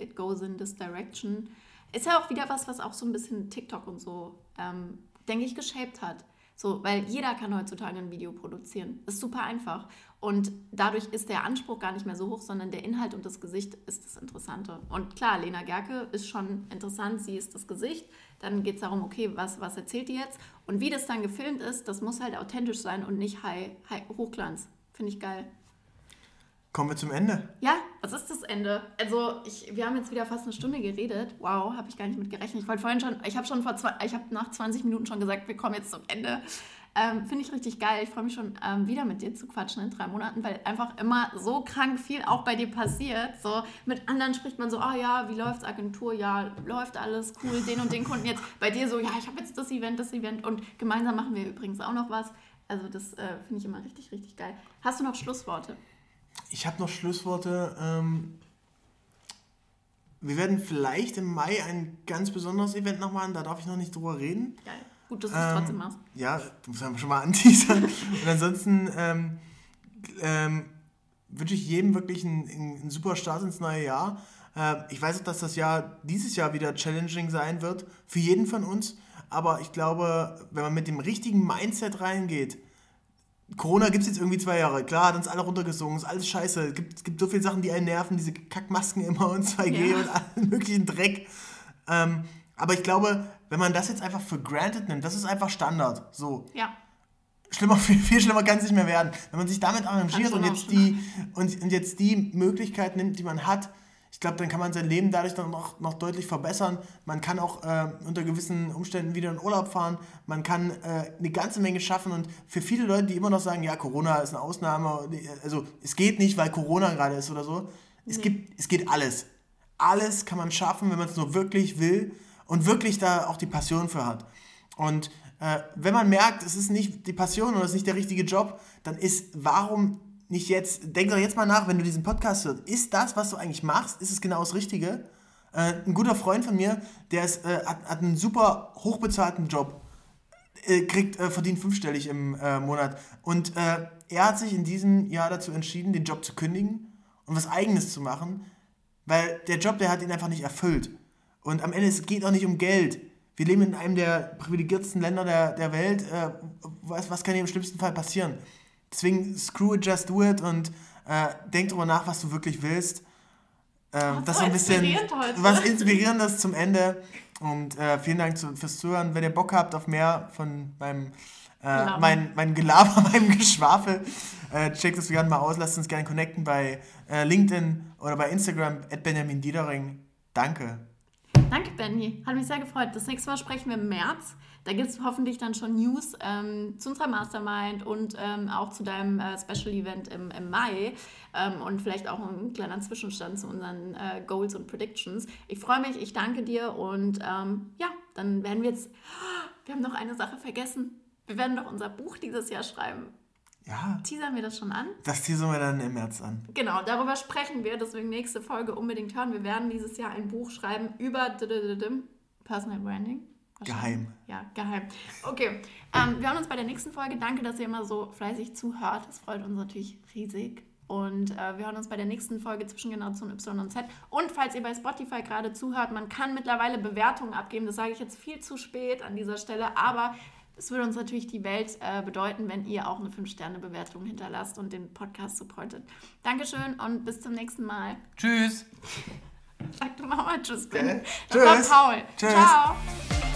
S2: it goes in this direction. Ist ja auch wieder was, was auch so ein bisschen TikTok und so, ähm, denke ich, geshaped hat. So, weil jeder kann heutzutage ein Video produzieren. Ist super einfach. Und dadurch ist der Anspruch gar nicht mehr so hoch, sondern der Inhalt und das Gesicht ist das Interessante. Und klar, Lena Gerke ist schon interessant, sie ist das Gesicht. Dann geht es darum, okay, was, was erzählt die jetzt? Und wie das dann gefilmt ist, das muss halt authentisch sein und nicht high, high Hochglanz. Finde ich geil.
S3: Kommen wir zum Ende.
S2: Ja, was ist das Ende? Also, ich, wir haben jetzt wieder fast eine Stunde geredet. Wow, habe ich gar nicht mit gerechnet. Ich wollte vorhin schon, ich habe schon vor zwei, ich habe nach 20 Minuten schon gesagt, wir kommen jetzt zum Ende. Ähm, Finde ich richtig geil. Ich freue mich schon ähm, wieder mit dir zu quatschen in drei Monaten, weil einfach immer so krank viel auch bei dir passiert. So mit anderen spricht man so, ah oh ja, wie läuft's Agentur? Ja, läuft alles cool, den und den Kunden jetzt. Bei dir so, ja, ich habe jetzt das Event, das Event und gemeinsam machen wir übrigens auch noch was. Also das äh, finde ich immer richtig, richtig geil. Hast du noch Schlussworte?
S3: Ich habe noch Schlussworte. Ähm, wir werden vielleicht im Mai ein ganz besonderes Event noch machen, da darf ich noch nicht drüber reden.
S2: Geil. Gut, dass du es ähm, trotzdem machst.
S3: Ja, du musst einfach schon mal anteasern. Und ansonsten ähm, ähm, wünsche ich jedem wirklich einen, einen, super Start ins neue Jahr. Äh, ich weiß auch, dass das Jahr dieses Jahr wieder challenging sein wird, für jeden von uns. Aber ich glaube, wenn man mit dem richtigen Mindset reingeht, Corona gibt es jetzt irgendwie zwei Jahre. Klar, hat uns alle runtergesungen, ist alles scheiße. Es gibt, gibt so viele Sachen, die einen nerven, diese Kackmasken immer und 2G ja. und allen möglichen Dreck. Ähm, aber ich glaube, wenn man das jetzt einfach für granted nimmt, das ist einfach Standard. So.
S2: Ja.
S3: Schlimmer, viel, viel schlimmer kann es nicht mehr werden. Wenn man sich damit arrangiert und jetzt, die, und, und jetzt die Möglichkeit nimmt, die man hat, ich glaube, dann kann man sein Leben dadurch dann noch, noch deutlich verbessern. Man kann auch äh, unter gewissen Umständen wieder in Urlaub fahren. Man kann äh, eine ganze Menge schaffen. Und für viele Leute, die immer noch sagen, ja, Corona ist eine Ausnahme, also es geht nicht, weil Corona gerade ist oder so. Es, nee. gibt, es geht alles. Alles kann man schaffen, wenn man es nur wirklich will und wirklich da auch die Passion für hat. Und äh, wenn man merkt, es ist nicht die Passion oder es ist nicht der richtige Job, dann ist, warum nicht jetzt, denk doch jetzt mal nach, wenn du diesen Podcast hörst, ist das, was du eigentlich machst, ist es genau das Richtige? Äh, ein guter Freund von mir, der ist, äh, hat, hat, einen super hochbezahlten Job, äh, kriegt, äh, verdient fünfstellig im äh, Monat. Und er hat sich in diesem Jahr dazu entschieden, den Job zu kündigen und was Eigenes zu machen, weil der Job, der hat ihn einfach nicht erfüllt. Und am Ende, es geht auch nicht um Geld. Wir leben in einem der privilegiertesten Länder der, der Welt. was, was kann hier im schlimmsten Fall passieren? Deswegen screw it, just do it und äh, denk darüber nach, was du wirklich willst. Äh, das ist ein bisschen was Inspirierendes zum Ende. Und äh, vielen Dank zu, fürs Zuhören. Wenn ihr Bock habt auf mehr von meinem, äh, mein, mein Gelaber, meinem Geschwafel, äh, checkt es gerne mal aus. Lasst uns gerne connecten bei äh, LinkedIn oder bei Instagram, at Benjamin Diedering. Danke.
S2: Danke, Benny. Hat mich sehr gefreut. Das nächste Mal sprechen wir im März. Da gibt es hoffentlich dann schon News ähm, zu unserer Mastermind und ähm, auch zu deinem äh, Special Event im, im Mai ähm, und vielleicht auch ein kleiner Zwischenstand zu unseren äh, Goals und Predictions. Ich freue mich, ich danke dir und ähm, ja, dann werden wir jetzt. Wir haben noch eine Sache vergessen. Wir werden doch unser Buch dieses Jahr schreiben.
S3: Ja.
S2: Teasern wir das schon an?
S3: Das teasern wir dann im März an.
S2: Genau, darüber sprechen wir. Deswegen nächste Folge unbedingt hören. Wir werden dieses Jahr ein Buch schreiben über Personal Branding.
S3: Geheim.
S2: Ja, geheim. Okay, ähm, wir hören uns bei der nächsten Folge. Danke, dass ihr immer so fleißig zuhört. Das freut uns natürlich riesig. Und äh, wir hören uns bei der nächsten Folge zwischen Generation Y und Z. Und falls ihr bei Spotify gerade zuhört, man kann mittlerweile Bewertungen abgeben. Das sage ich jetzt viel zu spät an dieser Stelle. Aber Es würde uns natürlich die Welt äh, bedeuten, wenn ihr auch eine 5-Sterne-Bewertung hinterlasst und den Podcast supportet. Dankeschön und bis zum nächsten Mal.
S4: Tschüss.
S2: Sag du Mama Tschüss. Ben.
S3: Okay.
S2: Das war
S3: Tschüss.
S2: Paul.
S3: Tschüss.
S2: Ciao.